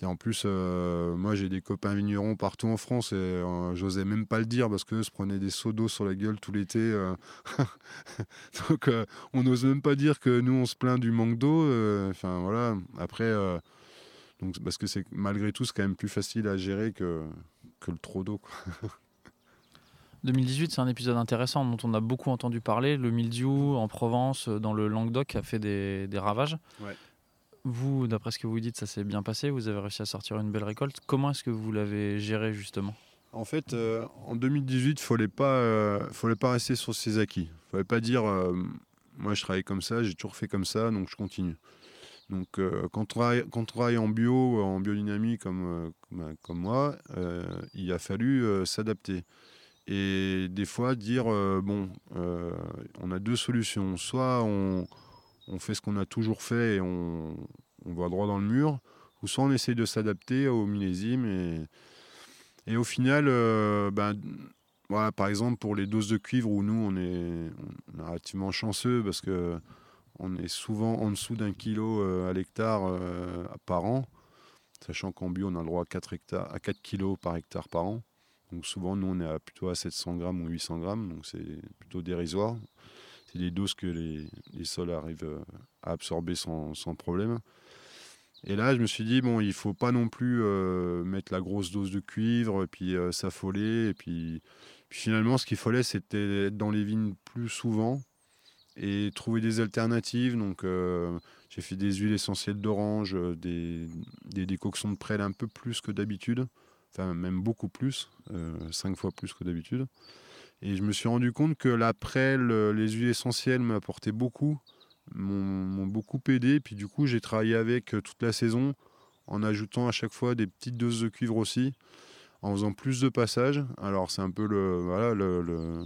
S1: et en plus, euh, moi, j'ai des copains vignerons partout en France et euh, j'osais même pas le dire parce qu'eux se prenaient des seaux d'eau sur la gueule tout l'été. euh. Donc, on n'ose même pas dire que nous, on se plaint du manque d'eau. Enfin, voilà. Après, donc, parce que c'est malgré tout, c'est quand même plus facile à gérer que, que le trop d'eau. quoi.
S2: 2018, c'est un épisode intéressant dont on a beaucoup entendu parler. Le mildiou en Provence, dans le Languedoc, a fait des, des ravages.
S1: Ouais.
S2: Vous, d'après ce que vous dites, ça s'est bien passé, vous avez réussi à sortir une belle récolte. Comment est-ce que vous l'avez géré justement?
S1: En fait, euh, en 2018, il fallait, pas, euh, fallait pas rester sur ses acquis. Il fallait pas dire, euh, moi je travaille comme ça, j'ai toujours fait comme ça, donc je continue. Donc quand, on travaille, quand on travaille en bio, en biodynamie comme, comme, comme moi, il a fallu s'adapter. Et des fois dire, bon, on a deux solutions. Soit on on fait ce qu'on a toujours fait et on, va droit dans le mur, ou soit on essaye de s'adapter au millésime. Et, au final, euh, ben, par exemple, pour les doses de cuivre, où nous, on est, relativement chanceux parce que on est souvent en dessous d'un kilo euh, à l'hectare euh, par an, sachant qu'en bio, on a le droit à 4, hectares, à 4 kilos par hectare par an. Donc souvent, nous, on est plutôt à 700 grammes ou 800 grammes, donc c'est plutôt dérisoire c'est des doses que les, sols arrivent euh, à absorber sans, problème. Et là, je me suis dit, bon, il faut pas non plus euh, mettre la grosse dose de cuivre, et puis euh, s'affoler. Et puis, finalement, ce qu'il fallait, c'était être dans les vignes plus souvent et trouver des alternatives. Donc, j'ai fait des huiles essentielles d'orange, des, des, décoctions de prêle un peu plus que d'habitude, enfin, même beaucoup plus, cinq fois plus que d'habitude. Et je me suis rendu compte que l'après, les huiles essentielles m'apportaient beaucoup, m'ont beaucoup aidé. Puis du coup, j'ai travaillé avec euh, toute la saison en ajoutant à chaque fois des petites doses de cuivre aussi, en faisant plus de passages. Alors c'est un peu le, voilà, le,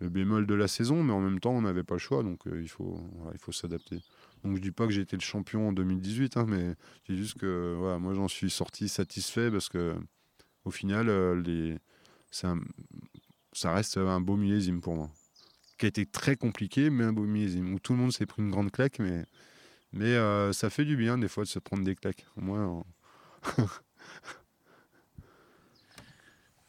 S1: bémol de la saison, mais en même temps, on n'avait pas le choix, donc euh, il faut, il faut s'adapter. Donc je dis pas que j'ai été le champion en 2018, hein, mais dis juste que voilà, moi j'en suis sorti satisfait parce que au final, euh, les, c'est un, ça reste un beau millésime pour moi. Qui a été très compliqué, mais un beau millésime. Où tout le monde s'est pris une grande claque, mais, euh, ça fait du bien des fois de se prendre des claques.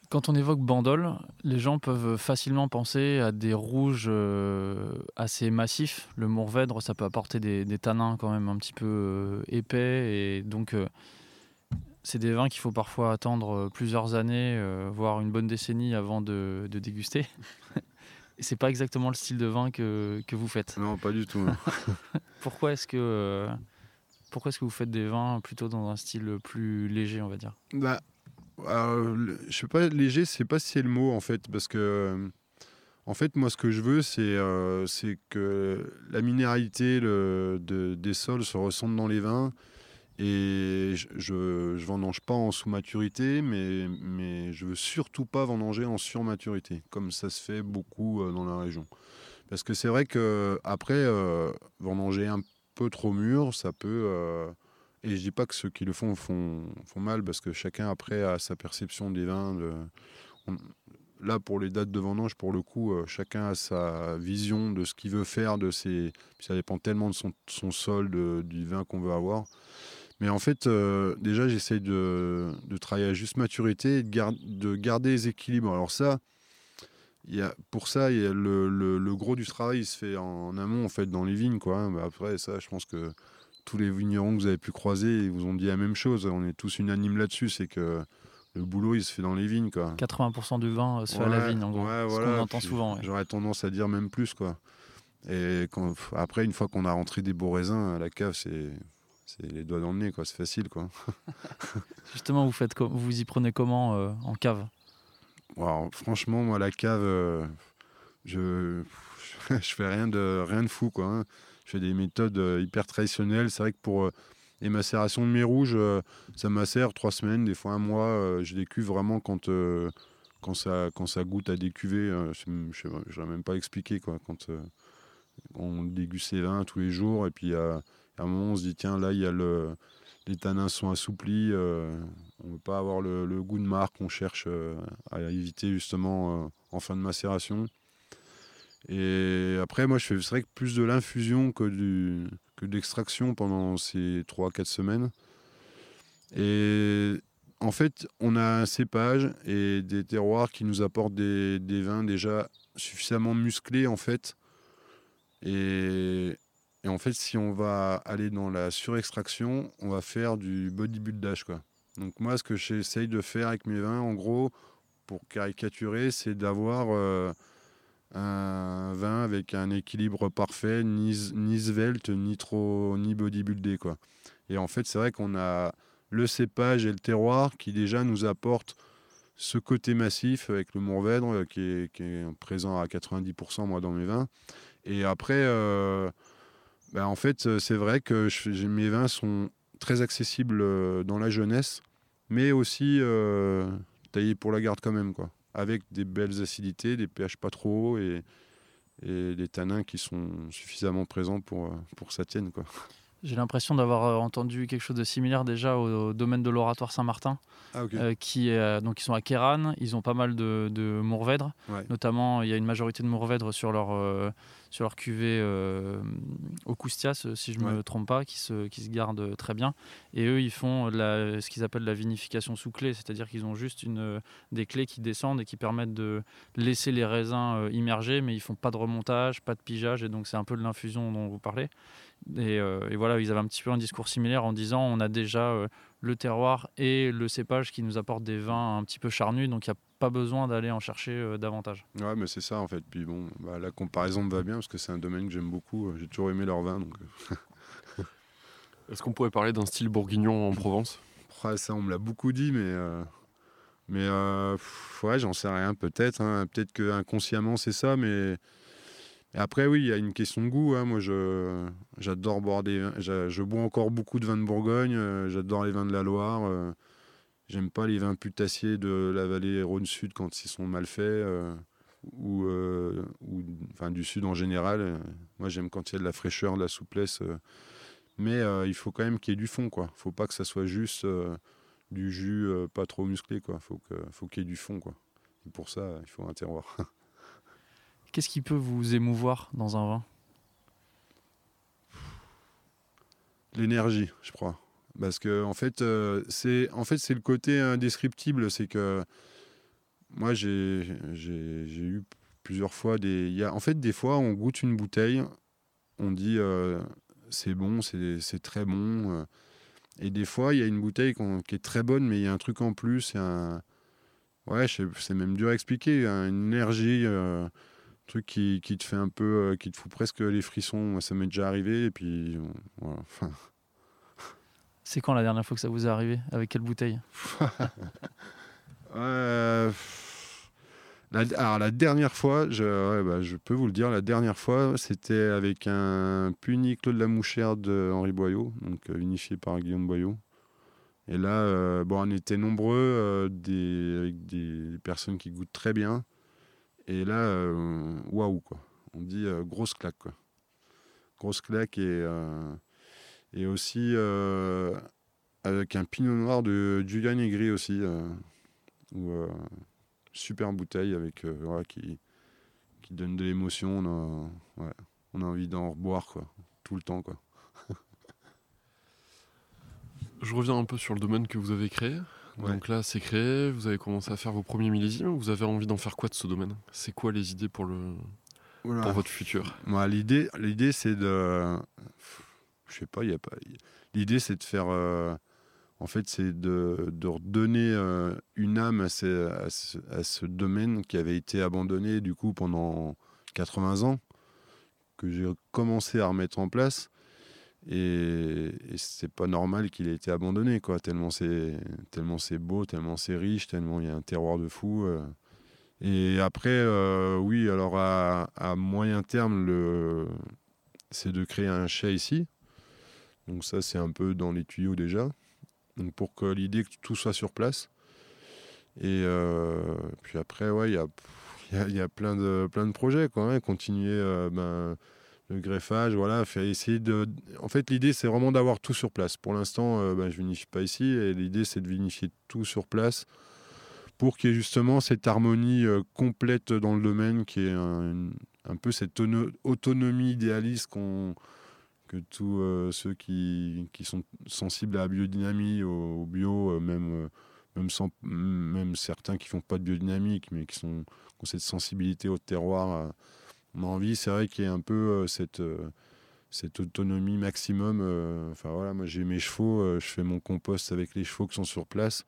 S2: Quand on évoque Bandol, les gens peuvent facilement penser à des rouges euh, assez massifs. Le Mourvèdre, ça peut apporter des, des, tanins quand même un petit peu euh, épais. Et donc, c'est des vins qu'il faut parfois attendre euh, plusieurs années, euh, voire une bonne décennie avant de, déguster. Et c'est pas exactement le style de vin que, vous faites.
S1: Non, pas du tout.
S2: pourquoi est-ce que euh, pourquoi est-ce que vous faites des vins plutôt dans un style plus léger, on va dire?
S1: Bah, je sais pas léger, c'est pas si c'est le mot en fait, parce que en fait, moi, ce que je veux, c'est que la minéralité le, des sols se ressente dans les vins et je ne vendange pas en sous-maturité, mais, mais je veux surtout pas vendanger en sur-maturité, comme ça se fait beaucoup euh, dans la région. Parce que c'est vrai que après euh, vendanger un peu trop mûr, ça peut. Euh, et je dis pas que ceux qui le font, font font mal, parce que chacun après a sa perception des vins. là, pour les dates de vendange, pour le coup, chacun a sa vision de ce qu'il veut faire de ses. ça dépend tellement de son, son sol, du vin qu'on veut avoir. Mais en fait, euh, déjà, j'essaye de, travailler à juste maturité et de, garder les équilibres. Alors ça, y a, pour ça, y a le, gros du travail il se fait en, amont, en fait, dans les vignes. Quoi. Hein. après, ça, je pense que tous les vignerons que vous avez pu croiser, ils vous ont dit la même chose. On est tous unanimes là-dessus, c'est que le boulot, il se fait dans les vignes. Quoi.
S2: 80% du vin se fait à la vigne, en gros. ce qu'on entend souvent.
S1: J'aurais tendance à dire même plus. Quoi. Et après, une fois qu'on a rentré des beaux raisins, la cave, c'est c'est les doigts dans le nez, quoi. C'est facile, quoi.
S2: Justement, vous faites, vous y prenez comment euh, en cave?
S1: Franchement, moi, la cave, euh, je, je fais rien de rien de fou, quoi. Hein. Je fais des méthodes euh, hyper traditionnelles. C'est vrai que pour les macérations de mes rouges, ça macère trois semaines, des fois un mois. je les cuve vraiment quand quand ça quand ça goûte à des cuvées. je ne même pas expliquer, quoi. Quand on déguste les vins tous les jours et puis à un moment, on se dit, tiens, là, il y a le, les tanins sont assouplis, euh, on ne veut pas avoir le, goût de marque, on cherche euh, à éviter justement euh, en fin de macération. Et après, moi, je fais vrai que plus de l'infusion que, du, que de l'extraction pendant ces 3-4 semaines. Et en fait, on a un cépage et des terroirs qui nous apportent des, des vins déjà suffisamment musclés, en fait. Et et en fait, si on va aller dans la surextraction, on va faire du bodybuildage. Quoi. Donc moi, ce que j'essaye de faire avec mes vins, en gros, pour caricaturer, c'est d'avoir euh, un vin avec un équilibre parfait, ni, ni svelte, ni trop, ni bodybuildé quoi. Et en fait, c'est vrai qu'on a le cépage et le terroir qui déjà nous apportent ce côté massif avec le Mourvèdre euh, qui est, qui est présent à 90% moi dans mes vins. Et après, euh, ben, en fait, euh, c'est vrai que je- mes vins sont très accessibles euh, dans la jeunesse, mais aussi euh, taillés pour la garde quand même, quoi. Avec des belles acidités, des pH pas trop hauts et, et des tanins qui sont suffisamment présents pour, pour que ça tienne, quoi.
S2: J'ai l'impression d'avoir entendu quelque chose de similaire déjà au, au domaine de l'oratoire Saint-Martin,
S1: Ah, ok.
S2: euh, qui euh, donc ils sont à Kéran, ils ont pas mal de, de Mourvèdre,
S1: Ouais.
S2: notamment il y a une majorité de Mourvèdre sur leur euh, sur leur cuvée euh, au Coustias, euh, si je me
S1: Ouais.
S2: trompe pas, qui se qui se gardent très bien. Et eux, ils font la, ce qu'ils appellent la vinification sous clé, c'est-à-dire qu'ils ont juste une euh, des clés qui descendent et qui permettent de laisser les raisins euh, immergés, mais ils font pas de remontage, pas de pigeage, et donc c'est un peu de l'infusion dont vous parlez. Et, euh, et voilà, ils avaient un petit peu un discours similaire en disant on a déjà euh, le terroir et le cépage qui nous apportent des vins un petit peu charnus, donc il n'y a pas besoin d'aller en chercher euh, davantage.
S1: Ouais, mais c'est ça en fait. Puis bon, bah, la comparaison me va bien parce que c'est un domaine que j'aime beaucoup. J'ai toujours aimé leur vin, donc euh,
S3: Est-ce qu'on pourrait parler d'un style bourguignon en Provence?
S1: Ouais, ça, on me l'a beaucoup dit, mais. euh, Mais euh, pff, ouais, j'en sais rien, peut-être. hein. Peut-être que inconsciemment c'est ça, mais. Et après, oui, il y a une question de goût. hein. Moi, je, j'adore boire des vins. Je bois encore beaucoup de vins de Bourgogne. euh, J'adore les vins de la Loire. J'aime pas les vins putassiers de la vallée Rhône-Sud quand ils sont mal faits. euh, ou, euh, ou enfin, du Sud en général. Moi, j'aime quand il y a de la fraîcheur, de la souplesse. euh. Mais il faut quand même qu'il y ait du fond, quoi. Faut pas que ça soit juste du jus pas trop musclé, quoi. Faut que, faut qu'il y ait du fond, quoi. Et pour ça, il faut un terroir.
S2: Qu'est-ce qui peut vous émouvoir dans un vin?
S1: L'énergie, je crois. Parce que en fait, euh, c'est en fait le côté indescriptible, c'est que moi j'ai eu plusieurs fois des y a en fait des fois on goûte une bouteille, on dit euh, c'est bon, c'est très bon euh, et des fois il y a une bouteille qui est très bonne mais il y a un truc en plus, un ouais, c'est même dur à expliquer, une énergie euh, truc qui, qui te fait un peu qui te fout presque les frissons, ça m'est déjà arrivé et puis voilà, enfin
S2: C'est quand la dernière fois que ça vous est arrivé? Avec quelle bouteille?
S1: Euh, alors la dernière fois, bah, je peux vous le dire, la dernière fois, c'était avec un Puny Claude Lamouchère de Henri Boyau, donc euh, unifié par Guillaume Boyau. Et là, euh, bon, on était nombreux, des, avec des personnes qui goûtent très bien. Et là, waouh, quoi. On dit grosse claque. Grosse claque et, et aussi euh, avec un pinot noir de Julian Negri aussi. euh, euh, super bouteille avec voilà, qui, qui donne de l'émotion. On a, ouais, on a envie d'en reboire quoi, tout le temps. Quoi.
S3: Je reviens un peu sur le domaine que vous avez créé.
S1: Ouais.
S3: Donc là, c'est créé, vous avez commencé à faire vos premiers millésimes. Vous avez envie d'en faire quoi de ce domaine? C'est quoi les idées pour, le,
S1: Oula.
S3: pour votre futur?
S1: L'idée c'est de. Je sais pas, il y a pas. L'idée, c'est de faire. euh, en fait, c'est de, de redonner euh, une âme à, ce, à ce domaine qui avait été abandonné, du coup, pendant 80 ans, que j'ai commencé à remettre en place. Et, et c'est pas normal qu'il ait été abandonné, quoi. Tellement c'est, tellement c'est beau, tellement c'est riche, tellement il y a un terroir de fou. euh. Et après, oui, alors à, à moyen terme, le, c'est de créer un chai ici. Donc ça, c'est un peu dans les tuyaux déjà. Donc pour que l'idée que tout soit sur place. Et euh, puis après, ouais, il y a, y plein de, projets, quoi. hein. Continuer euh, ben, le greffage, voilà. En fait, l'idée, c'est vraiment d'avoir tout sur place. Pour l'instant, euh, ben, je vinifie pas ici, et l'idée, c'est de vinifier tout sur place pour qu'il y ait justement cette harmonie euh, complète dans le domaine, qui est un, un peu cette ono- autonomie idéaliste qu'on que tous euh, ceux qui, qui sont sensibles à la biodynamie, au, bio, euh, même, euh, même, sans, même certains qui font pas de biodynamique, mais qui, sont, ont cette sensibilité au terroir, on a envie, c'est vrai qu'il y ait un peu cette, cette autonomie maximum. Enfin voilà, moi j'ai mes chevaux, je fais mon compost avec les chevaux qui sont sur place.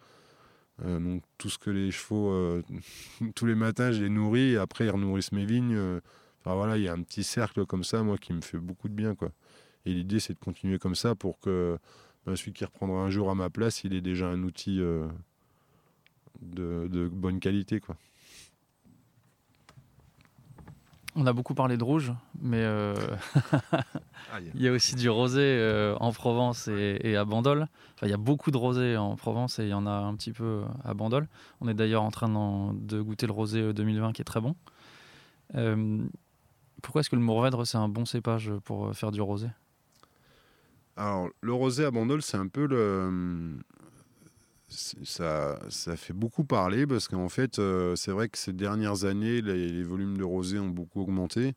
S1: Donc tout ce que les chevaux, tous les matins, je les nourris et après ils renourrissent mes vignes. Enfin voilà, il y a un petit cercle comme ça, moi, qui me fait beaucoup de bien, quoi. Et l'idée, c'est de continuer comme ça pour que ben, celui qui reprendra un jour à ma place, il ait déjà un outil euh, de, de bonne qualité, quoi.
S2: On a beaucoup parlé de rouge, mais euh, il y a aussi du rosé euh, en Provence et, et à Bandol. Enfin, il y a beaucoup de rosé en Provence et il y en a un petit peu à Bandol. On est d'ailleurs en train de goûter le rosé 2020 qui est très bon. Euh, pourquoi est-ce que le Mourvèdre c'est un bon cépage pour faire du rosé?
S1: Alors, le rosé à Bandol, c'est un peu le. Ça, fait beaucoup parler parce qu'en fait, euh, c'est vrai que ces dernières années, les, volumes de rosé ont beaucoup augmenté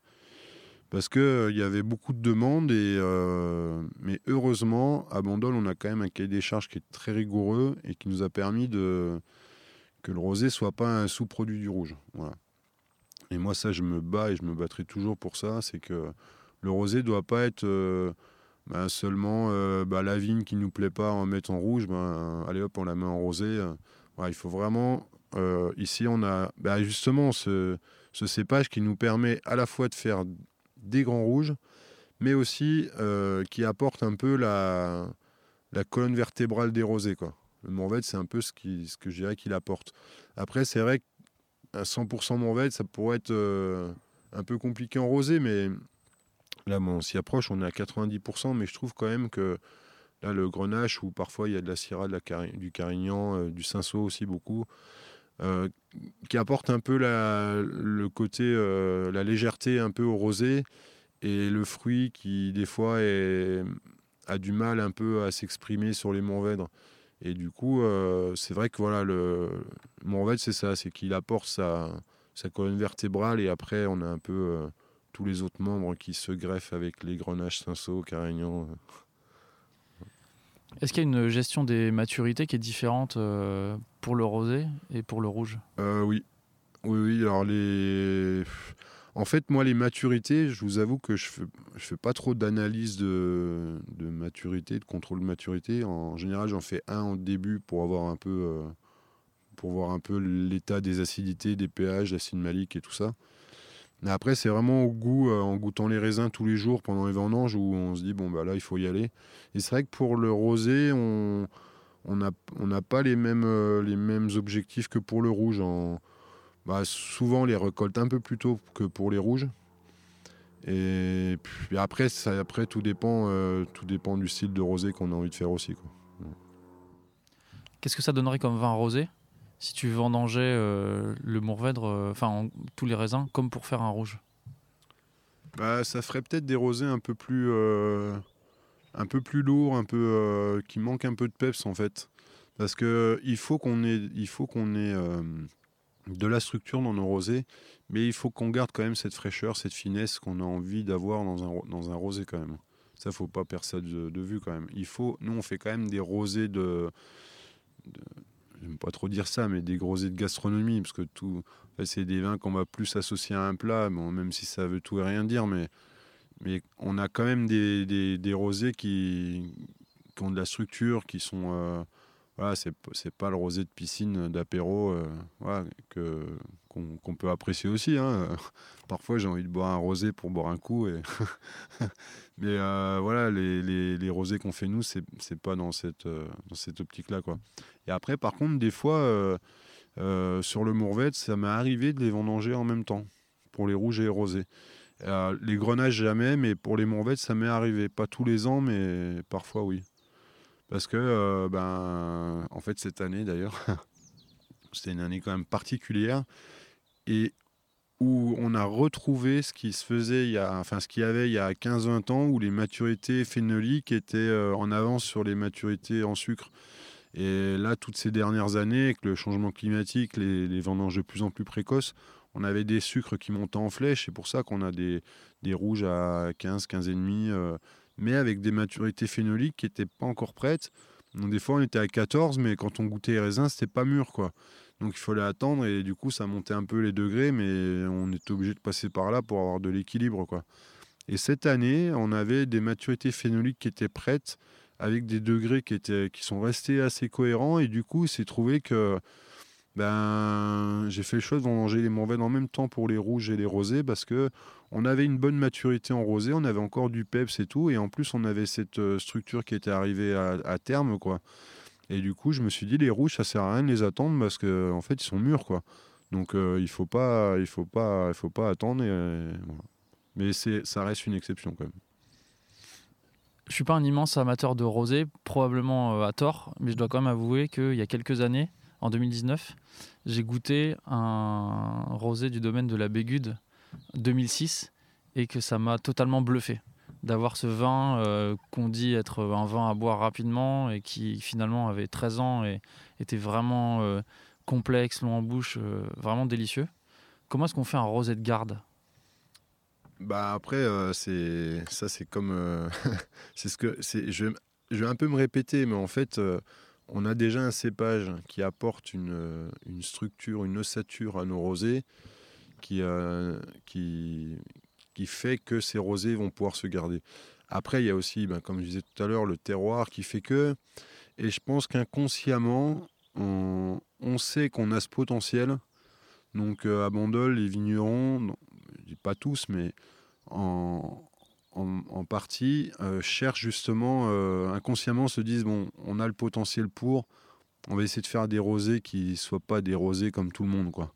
S1: parce qu'il y avait beaucoup de demandes. Euh, mais heureusement, à Bandol, on a quand même un cahier des charges qui est très rigoureux et qui nous a permis de, que le rosé soit pas un sous-produit du rouge. Et moi, ça, je me bats et je me battrai toujours pour ça. C'est que le rosé doit pas être. euh, ben, seulement euh, bah, la vigne qui nous plaît pas, va mettre en rouge, ben, allez hop, on la met en rosé. il faut vraiment. euh, ici, on a bah, justement ce, cépage qui nous permet à la fois de faire des grands rouges, mais aussi euh, qui apporte un peu la, colonne vertébrale des rosés. Quoi. Le Mourvèdre, c'est un peu ce, qui, que je dirais qu'il apporte. Après, c'est vrai qu'à 100% Mourvèdre, ça pourrait être un peu compliqué en rosé, mais Là, on s'y approche, on est à 90%, mais je trouve quand même que là, le grenache, où parfois il y a de la syrah, de la du carignan, euh, du cinsault aussi beaucoup, euh, qui apporte un peu la, le côté, euh, la légèreté un peu au rosé, et le fruit qui, des fois, a du mal un peu à s'exprimer sur les Mourvèdres. Et du coup, c'est vrai que voilà, le Mourvèdre, c'est ça, c'est qu'il apporte sa colonne vertébrale, et après, on a un peu. Euh, tous les autres membres qui se greffent avec les grenaches, cinsault, carignan.
S2: Est-ce qu'il y a une gestion des maturités qui est différente euh, pour le rosé et pour le rouge?
S1: Euh, oui. Oui, oui. Alors, les. En fait, moi, les maturités, je vous avoue que je fais, je fais pas trop d'analyse de, de maturité, de contrôle de maturité. En général, j'en fais un au début pour avoir un peu. euh, pour voir un peu l'état des acidités, des pH, l'acide malique et tout ça. Après, c'est vraiment au goût, euh, en goûtant les raisins tous les jours pendant les vendanges, où on se dit, bon, bah là, il faut y aller. Et c'est vrai que pour le rosé, on n'a on pas les mêmes, euh, les mêmes objectifs que pour le rouge. En, bah, souvent, on les récolte un peu plus tôt que pour les rouges. Et puis après, ça, après tout, dépend, euh, tout dépend du style de rosé qu'on a envie de faire aussi.
S2: Qu'est-ce que ça donnerait comme vin rosé? Si tu vendangeais euh, le Mourvèdre, euh, enfin en- tous les raisins, comme pour faire un rouge?
S1: Bah, ça ferait peut-être des rosés un peu plus, euh, un peu plus lourds, un peu qui manquent un peu de peps en fait, parce que il faut qu'on ait, il faut ait de la structure dans nos rosés, mais il faut qu'on garde quand même cette fraîcheur, cette finesse qu'on a envie d'avoir dans un, dans un rosé quand même. Ça, faut pas perdre ça de, vue quand même. Il faut, nous, on fait quand même des rosés de j'aime pas trop dire ça, mais des rosés de gastronomie, parce que tout, c'est des vins qu'on va plus associer à un plat, bon, même si ça veut tout et rien dire, mais, on a quand même des, rosés qui, ont de la structure, qui sont. euh, voilà, c'est c'est pas le rosé de piscine, d'apéro, euh, que qu'on peut apprécier aussi. hein. Parfois, j'ai envie de boire un rosé pour boire un coup. Mais euh, voilà, les, les, rosés qu'on fait nous, c'est pas dans cette, euh, optique-là. Et après, par contre, des fois, euh, sur le Mourvèdre, ça m'est arrivé de les vendanger en même temps, pour les rouges et les rosés. Les grenages, jamais, mais pour les Mourvèdres, ça m'est arrivé. Pas tous les ans, mais parfois, oui. Parce que, ben, en fait, cette année, d'ailleurs, c'était une année quand même particulière. Et où on a retrouvé ce qui se faisait il y a, enfin ce qu'il y avait il y a 15-20 ans où les maturités phénoliques étaient euh, en avance sur les maturités en sucre. Et là, toutes ces dernières années, avec le changement climatique, les, vendanges de plus en plus précoces, on avait des sucres qui montaient en flèche. C'est pour ça qu'on a des, des rouges à 15, 15,5, euh, mais avec des maturités phénoliques qui n'étaient pas encore prêtes. Donc des fois, on était à 14, mais quand on goûtait les raisins, c'était pas mûr, quoi. Donc il fallait attendre et du coup ça montait un peu les degrés, mais on était obligé de passer par là pour avoir de l'équilibre. quoi. Et cette année, on avait des maturités phénoliques qui étaient prêtes avec des degrés qui, étaient, qui sont restés assez cohérents. Et du coup, c'est trouvé que ben, j'ai fait le choix de manger les mauvais en même temps pour les rouges et les rosés parce que on avait une bonne maturité en rosé, on avait encore du peps et tout, et en plus on avait cette euh, structure qui était arrivée à, terme, quoi. Et du coup, je me suis dit les rouges, ça sert à rien de les attendre parce que en fait, ils sont mûrs, quoi. Donc euh, il faut pas, il faut pas, il faut pas attendre. Mais c'est, ça reste une exception quand même.
S2: Je suis pas un immense amateur de rosé, probablement euh, à tort, mais je dois quand même avouer qu'il y a quelques années, en 2019, j'ai goûté un rosé du domaine de la Bégude 2006 et que ça m'a totalement bluffé d'avoir ce vin euh, qu'on dit être un vin à boire rapidement et qui finalement avait 13 ans et était vraiment euh, complexe, long en bouche, euh, vraiment délicieux. Comment est-ce qu'on fait un rosé de garde?
S1: Bah après, c'est ça, c'est comme, c'est ce que c'est. Je, vais un peu me répéter, mais en fait, on a déjà un cépage qui apporte une, une structure, une ossature à nos rosés qui, qui, qui fait que ces rosés vont pouvoir se garder. Après, il y a aussi, ben, comme je disais tout à l'heure, le terroir qui fait que, et je pense qu'inconsciemment, on, sait qu'on a ce potentiel. Donc euh, à Bandol, les vignerons, pas tous, mais en, partie, euh, cherchent justement, inconsciemment se disent, bon, on a le potentiel pour, on va essayer de faire des rosés qui ne soient pas des rosés comme tout le monde. quoi.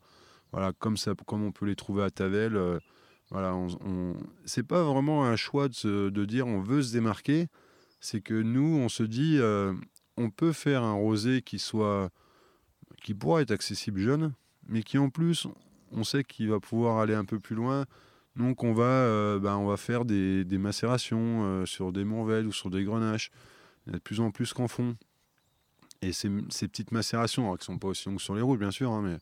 S1: Voilà, comme, ça, comme on peut les trouver à Tavel. Euh, voilà, on, c'est pas vraiment un choix de, dire on veut se démarquer. C'est que nous, on se dit, euh, on peut faire un rosé qui soit, qui pourra être accessible jeune, mais qui en plus, on sait qu'il va pouvoir aller un peu plus loin. Donc on va, euh, ben, faire des, macérations sur des Mourvèdres ou sur des Grenaches. Il y a de plus en plus qu'en fond. Et ces, petites macérations, alors, qui sont pas aussi longues sur les rouges, bien sûr, hein, mais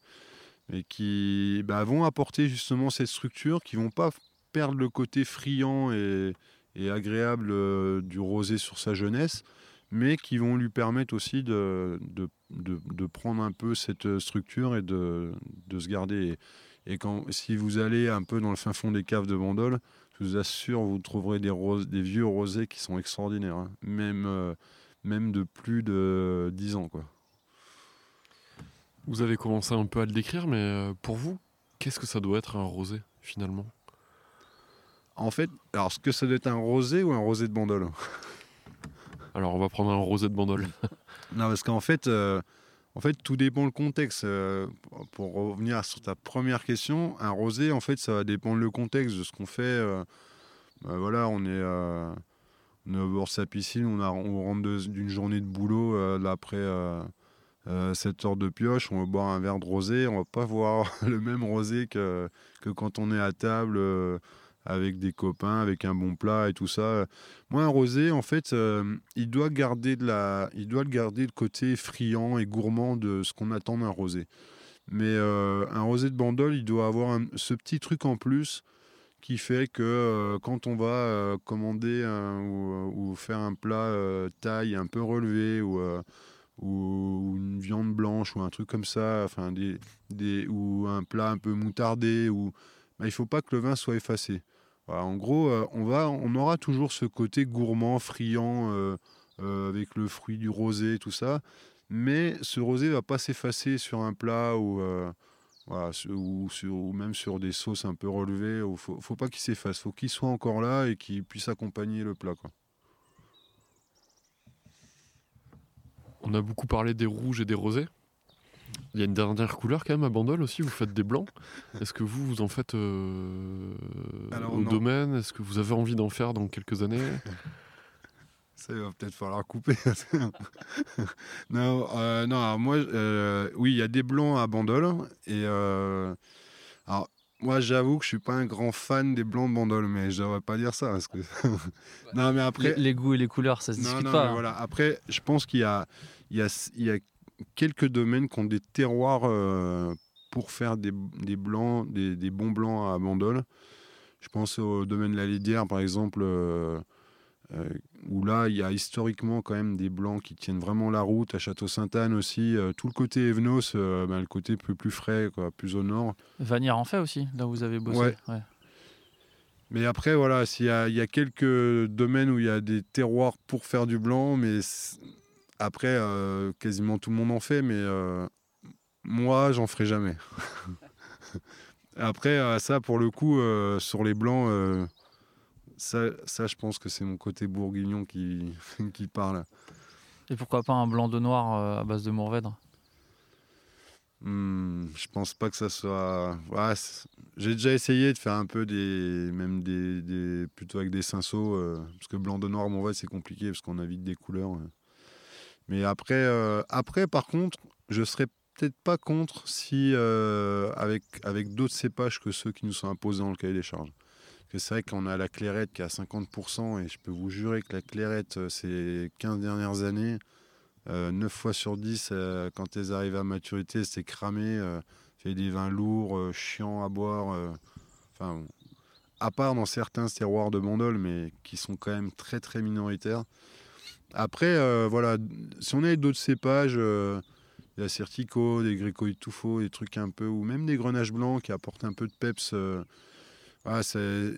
S1: et qui bah, vont apporter justement cette structure, qui vont pas perdre le côté friand et, agréable euh, du rosé sur sa jeunesse, mais qui vont lui permettre aussi de, prendre un peu cette structure et de, se garder. Et, quand, si vous allez un peu dans le fin fond des caves de Bandol, je vous assure, vous trouverez des, vieux rosés qui sont extraordinaires, hein. même, euh, même de plus de 10 ans.
S3: Vous avez commencé un peu à le décrire, mais euh, pour vous, qu'est-ce que ça doit être un rosé finalement?
S1: En fait, alors ce que ça doit être un rosé ou un rosé de bandol
S3: Alors on va prendre un rosé de bandol.
S1: non, parce qu'en fait, euh, en fait, tout dépend le contexte. Euh, pour revenir sur ta première question, un rosé, en fait, ça va dépendre le contexte de ce qu'on fait. Bah, voilà, on est, on est au bord de sa piscine, on, a, on rentre d'une journée de boulot après 7 euh, heures de pioche, on va boire un verre de rosé, on va pas voir le même rosé que, que quand on est à table euh, avec des copains, avec un bon plat et tout ça. Moi, un rosé, en fait, euh, il doit garder de la, il doit garder le côté friand et gourmand de ce qu'on attend d'un rosé. Mais un rosé de Bandol, il doit avoir ce petit truc en plus qui fait que quand on va commander ou, ou, faire un plat taille un peu relevé ou ou une viande blanche ou un truc comme ça, enfin des, des, ou un plat un peu moutardé, ou bah, il faut pas que le vin soit effacé. en gros, euh, on, va, on aura toujours ce côté gourmand, friand, euh, euh, avec le fruit du rosé, tout ça, mais ce rosé va pas s'effacer sur un plat ou, voilà, ou, sur, ou, même sur des sauces un peu relevées. Il faut, faut pas qu'il s'efface, faut qu'il soit encore là et qu'il puisse accompagner le plat. Quoi.
S3: On a beaucoup parlé des rouges et des rosés. Il y a une dernière couleur quand même à Bandol aussi, vous faites des blancs. Est-ce que vous, vous en faites euh, au domaine? Est-ce que vous avez envie d'en faire dans quelques années?
S1: Ça va peut-être falloir couper. non, euh, non moi, euh, oui, il y a des blancs à Bandol. Et alors, moi, j'avoue que je suis pas un grand fan des blancs de Bandol, mais je devrais pas dire ça. Parce que...
S2: non, mais après... Les, goûts et les couleurs, ça se discute pas. Hein.
S1: Voilà. Après, je pense qu'il y a, il y, a, il y a quelques domaines qui ont des terroirs euh, pour faire des, des blancs, des, des, bons blancs à Bandol. Je pense au domaine de la Lidière, par exemple. Euh, euh, où là, il y a historiquement quand même des blancs qui tiennent vraiment la route. À Château-Sainte-Anne aussi, euh, tout le côté Evenos, euh, ben, le côté plus, plus frais, quoi, plus au nord.
S2: Vanière en fait aussi, là où vous avez bossé.
S1: Ouais. Mais après, voilà, il y, a, quelques domaines où il y a des terroirs pour faire du blanc, mais après, quasiment tout le monde en fait, mais moi, j'en ferai jamais. après, ça, pour le coup, sur les blancs, ça, ça, je pense que c'est mon côté bourguignon qui, qui parle.
S2: Et pourquoi pas un blanc de noir à base de Mourvèdre?
S1: Hmm, je pense pas que ça soit. J'ai déjà essayé de faire un peu des. Même des. plutôt avec des cinceaux. Euh, parce que blanc de noir, vrai, c'est compliqué parce qu'on a vite des couleurs. Euh. Mais après, euh, après, par contre, je serais peut-être pas contre si. avec avec d'autres cépages que ceux qui nous sont imposés dans le cahier des charges. Que c'est vrai qu'on a la clairette qui est à 50%, et je peux vous jurer que la clairette, ces 15 dernières années, 9 euh, fois sur 10, euh, quand elles arrivent à maturité, c'est cramé. euh, des vins lourds, chiants à boire. Enfin, à part dans certains terroirs de Bandol, mais qui sont quand même très très minoritaires. Après, voilà, si on a d'autres cépages, des Assertico, des Greco Tufo, des trucs un peu, ou même des grenages blancs qui apportent un peu de peps, voilà, c'est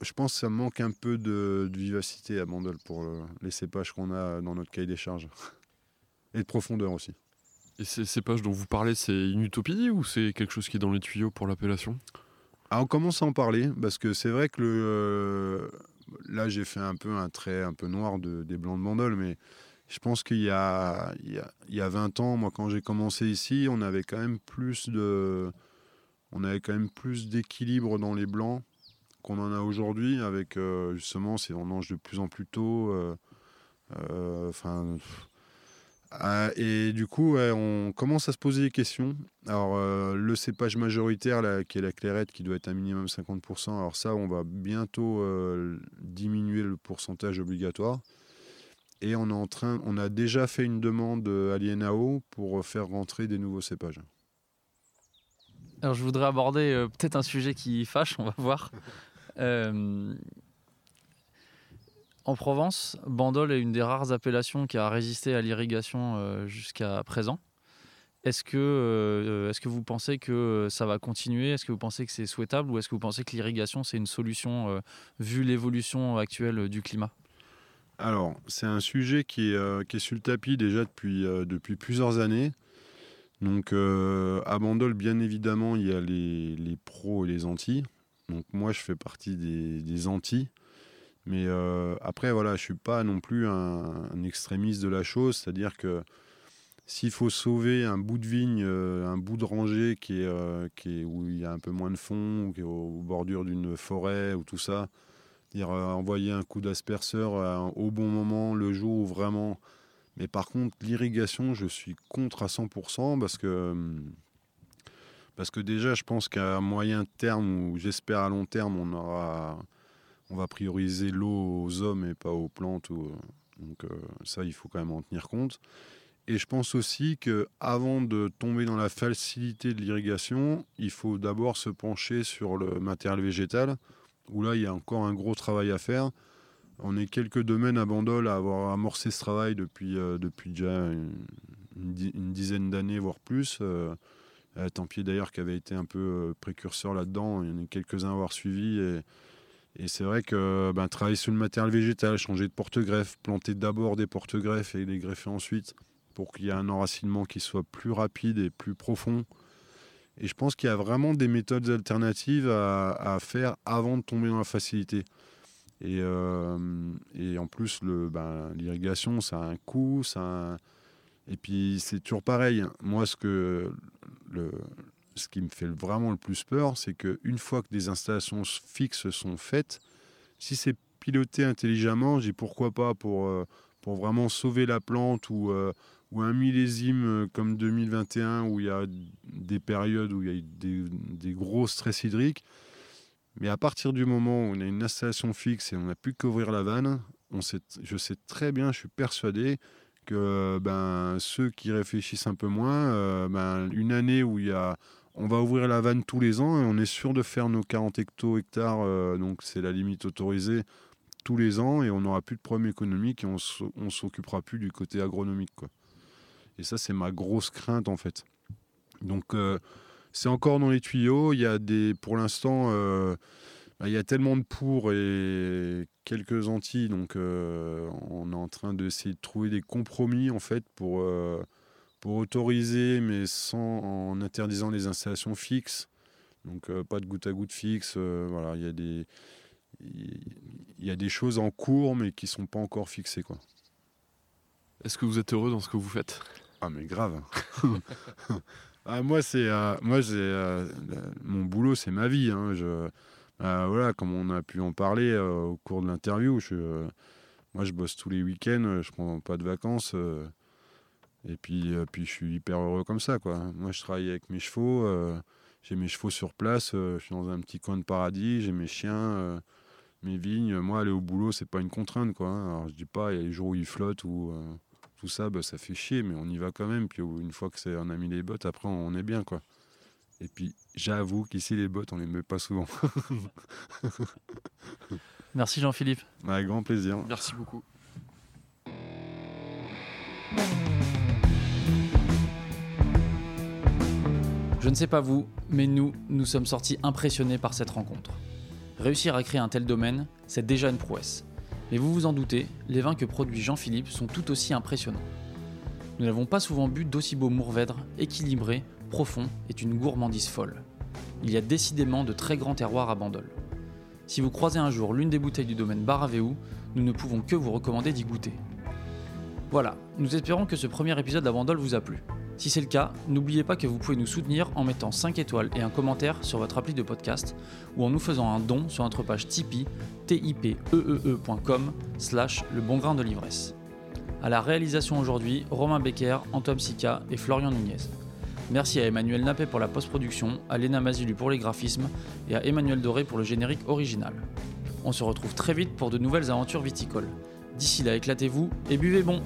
S1: je pense que ça manque un peu de, vivacité à Bandol pour les cépages qu'on a dans notre cahier des charges. Et de profondeur aussi.
S3: Et ces cépages dont vous parlez, c'est une utopie ou c'est quelque chose qui est dans les tuyaux pour l'appellation?
S1: Ah, On commence à en parler parce que c'est vrai que le, euh, là j'ai fait un peu un trait un peu noir de, des blancs de Bandol, mais je pense qu'il y y a 20 ans, moi quand j'ai commencé ici, on avait quand même plus de, on avait quand même plus d'équilibre dans les blancs qu'on en a aujourd'hui avec euh, justement ces vendanges de plus en plus tôt. Euh, euh, enfin. et du coup, on commence à se poser des questions. Alors, le cépage majoritaire, qui est la clairette, qui doit être un minimum 50%, alors ça, on va bientôt diminuer le pourcentage obligatoire. Et on, en train, on a déjà fait une demande à l'INAO pour faire rentrer des nouveaux cépages.
S2: Alors, je voudrais aborder peut-être un sujet qui fâche, on va voir. Euh, en Provence, Bandol est une des rares appellations qui a résisté à l'irrigation euh, jusqu'à présent. Est-ce que, euh, vous pensez que ça va continuer? Est-ce que vous pensez que c'est souhaitable Ou est-ce que vous pensez que l'irrigation, c'est une solution vu l'évolution actuelle du climat?
S1: Alors, c'est un sujet qui est, qui est, sur le tapis déjà depuis, depuis plusieurs années. Donc, à Bandol, bien évidemment, il y a les, les pros et les anti. Donc moi, je fais partie des, des anti. Mais euh, après, voilà, je suis pas non plus un, extrémiste de la chose. C'est-à-dire que s'il faut sauver un bout de vigne, euh, un bout de rangée qui est, euh, où il y a un peu moins de fond, ou qui est aux, bordures d'une forêt ou tout ça, dire envoyer un coup d'asperceur au bon moment, le jour où vraiment. Mais par contre, l'irrigation, je suis contre à 100% parce que hum, parce que déjà, je pense qu'à moyen terme, ou j'espère à long terme, on, aura, on va prioriser l'eau aux hommes et pas aux plantes. Donc euh, ça, il faut quand même en tenir compte. Et je pense aussi qu'avant de tomber dans la facilité de l'irrigation, il faut d'abord se pencher sur le matériel végétal, où là, il y a encore un gros travail à faire. On est quelques domaines à Bandol à avoir amorcé ce travail depuis, euh, depuis déjà une, dizaine d'années, voire plus. Euh, Tempier d'ailleurs qui avait été un peu euh, précurseur là-dedans, il y en a quelques-uns à avoir suivi. Et, c'est vrai que ben, travailler sur le matériel végétal, changer de porte-greffe, planter d'abord des porte-greffes et les greffer ensuite pour qu'il y ait un enracinement qui soit plus rapide et plus profond. Et je pense qu'il y a vraiment des méthodes alternatives à, faire avant de tomber dans la facilité. Et, euh, et en plus, ben, l'irrigation, ça a un coût, ça et puis c'est toujours pareil. Moi, ce que ce qui me fait vraiment le plus peur, c'est qu'une fois que des installations fixes sont faites, si c'est piloté intelligemment, j'ai pourquoi pas pour, euh, pour vraiment sauver la plante ou, euh, ou un millésime comme 2021 où il y a des périodes où il y a des, des gros stress hydriques. Mais à partir du moment où on a une installation fixe et on n'a plus qu'ouvrir la vanne, je sais très bien, je suis persuadé que ben, ceux qui réfléchissent un peu moins, euh, ben, une année où il y a, on va ouvrir la vanne tous les ans et on est sûr de faire nos 40 hecto-hectares, euh, donc c'est la limite autorisée, tous les ans et on n'aura plus de problème économique et on ne s'occupera plus du côté agronomique. Et ça, c'est ma grosse crainte en fait. Donc, euh, c'est encore dans les tuyaux. Il y a des, pour l'instant, euh, bah, il y a tellement de pour et quelques anti, donc euh, on est en train d'essayer de trouver des compromis en fait pour, euh, pour autoriser, mais sans en interdisant les installations fixes. Donc pas de goutte à goutte fixe. voilà, il y a des il y a des choses en cours mais qui sont pas encore fixées quoi.
S3: Est-ce que vous êtes heureux dans ce que vous faites?
S1: Ah mais grave. ah, moi c'est euh, moi j'ai euh, mon boulot c'est ma vie. Hein. Euh, voilà comme on a pu en parler au cours de l'interview. Je, moi je bosse tous les week-ends. Je prends pas de vacances. et puis puis je suis hyper heureux comme ça quoi. Moi je travaille avec mes chevaux. j'ai mes chevaux sur place. je suis dans un petit coin de paradis. J'ai mes chiens mes vignes, moi aller au boulot c'est pas une contrainte quoi. Hein. Alors je dis pas il y a les jours où ils flottent ou tout ça, bah, ça fait chier, mais on y va quand même. Puis une fois que c'est, on a mis les bottes, après on est bien, quoi. Et puis j'avoue qu'ici les bottes, on les met pas souvent.
S2: Merci Jean-Philippe.
S1: Avec grand plaisir.
S3: Merci beaucoup.
S2: Je ne sais pas vous, mais nous, nous sommes sortis impressionnés par cette rencontre. Réussir à créer un tel domaine, c'est déjà une prouesse. Mais vous vous en doutez, les vins que produit Jean-Philippe sont tout aussi impressionnants. Nous n'avons pas souvent bu d'aussi beaux Mourvèdre, équilibrés, profonds et une gourmandise folle. Il y a décidément de très grands terroirs à Bandol. Si vous croisez un jour l'une des bouteilles du domaine Baravéou, nous ne pouvons que vous recommander d'y goûter. Voilà, nous espérons que ce premier épisode à Bandol vous a plu. Si c'est le cas, n'oubliez pas que vous pouvez nous soutenir en mettant 5 étoiles et un commentaire sur votre appli de podcast ou en nous faisant un don sur notre page Tipeee tipeee.com slash le bon grain de l'ivresse. À la réalisation aujourd'hui, Romain Becker, Antoine Sica et Florian Nunez. Merci à Emmanuel Nappé pour la post-production, à Léna Mazilu pour les graphismes et à Emmanuel Doré pour le générique original. On se retrouve très vite pour de nouvelles aventures viticoles. D'ici là, éclatez-vous et buvez bon!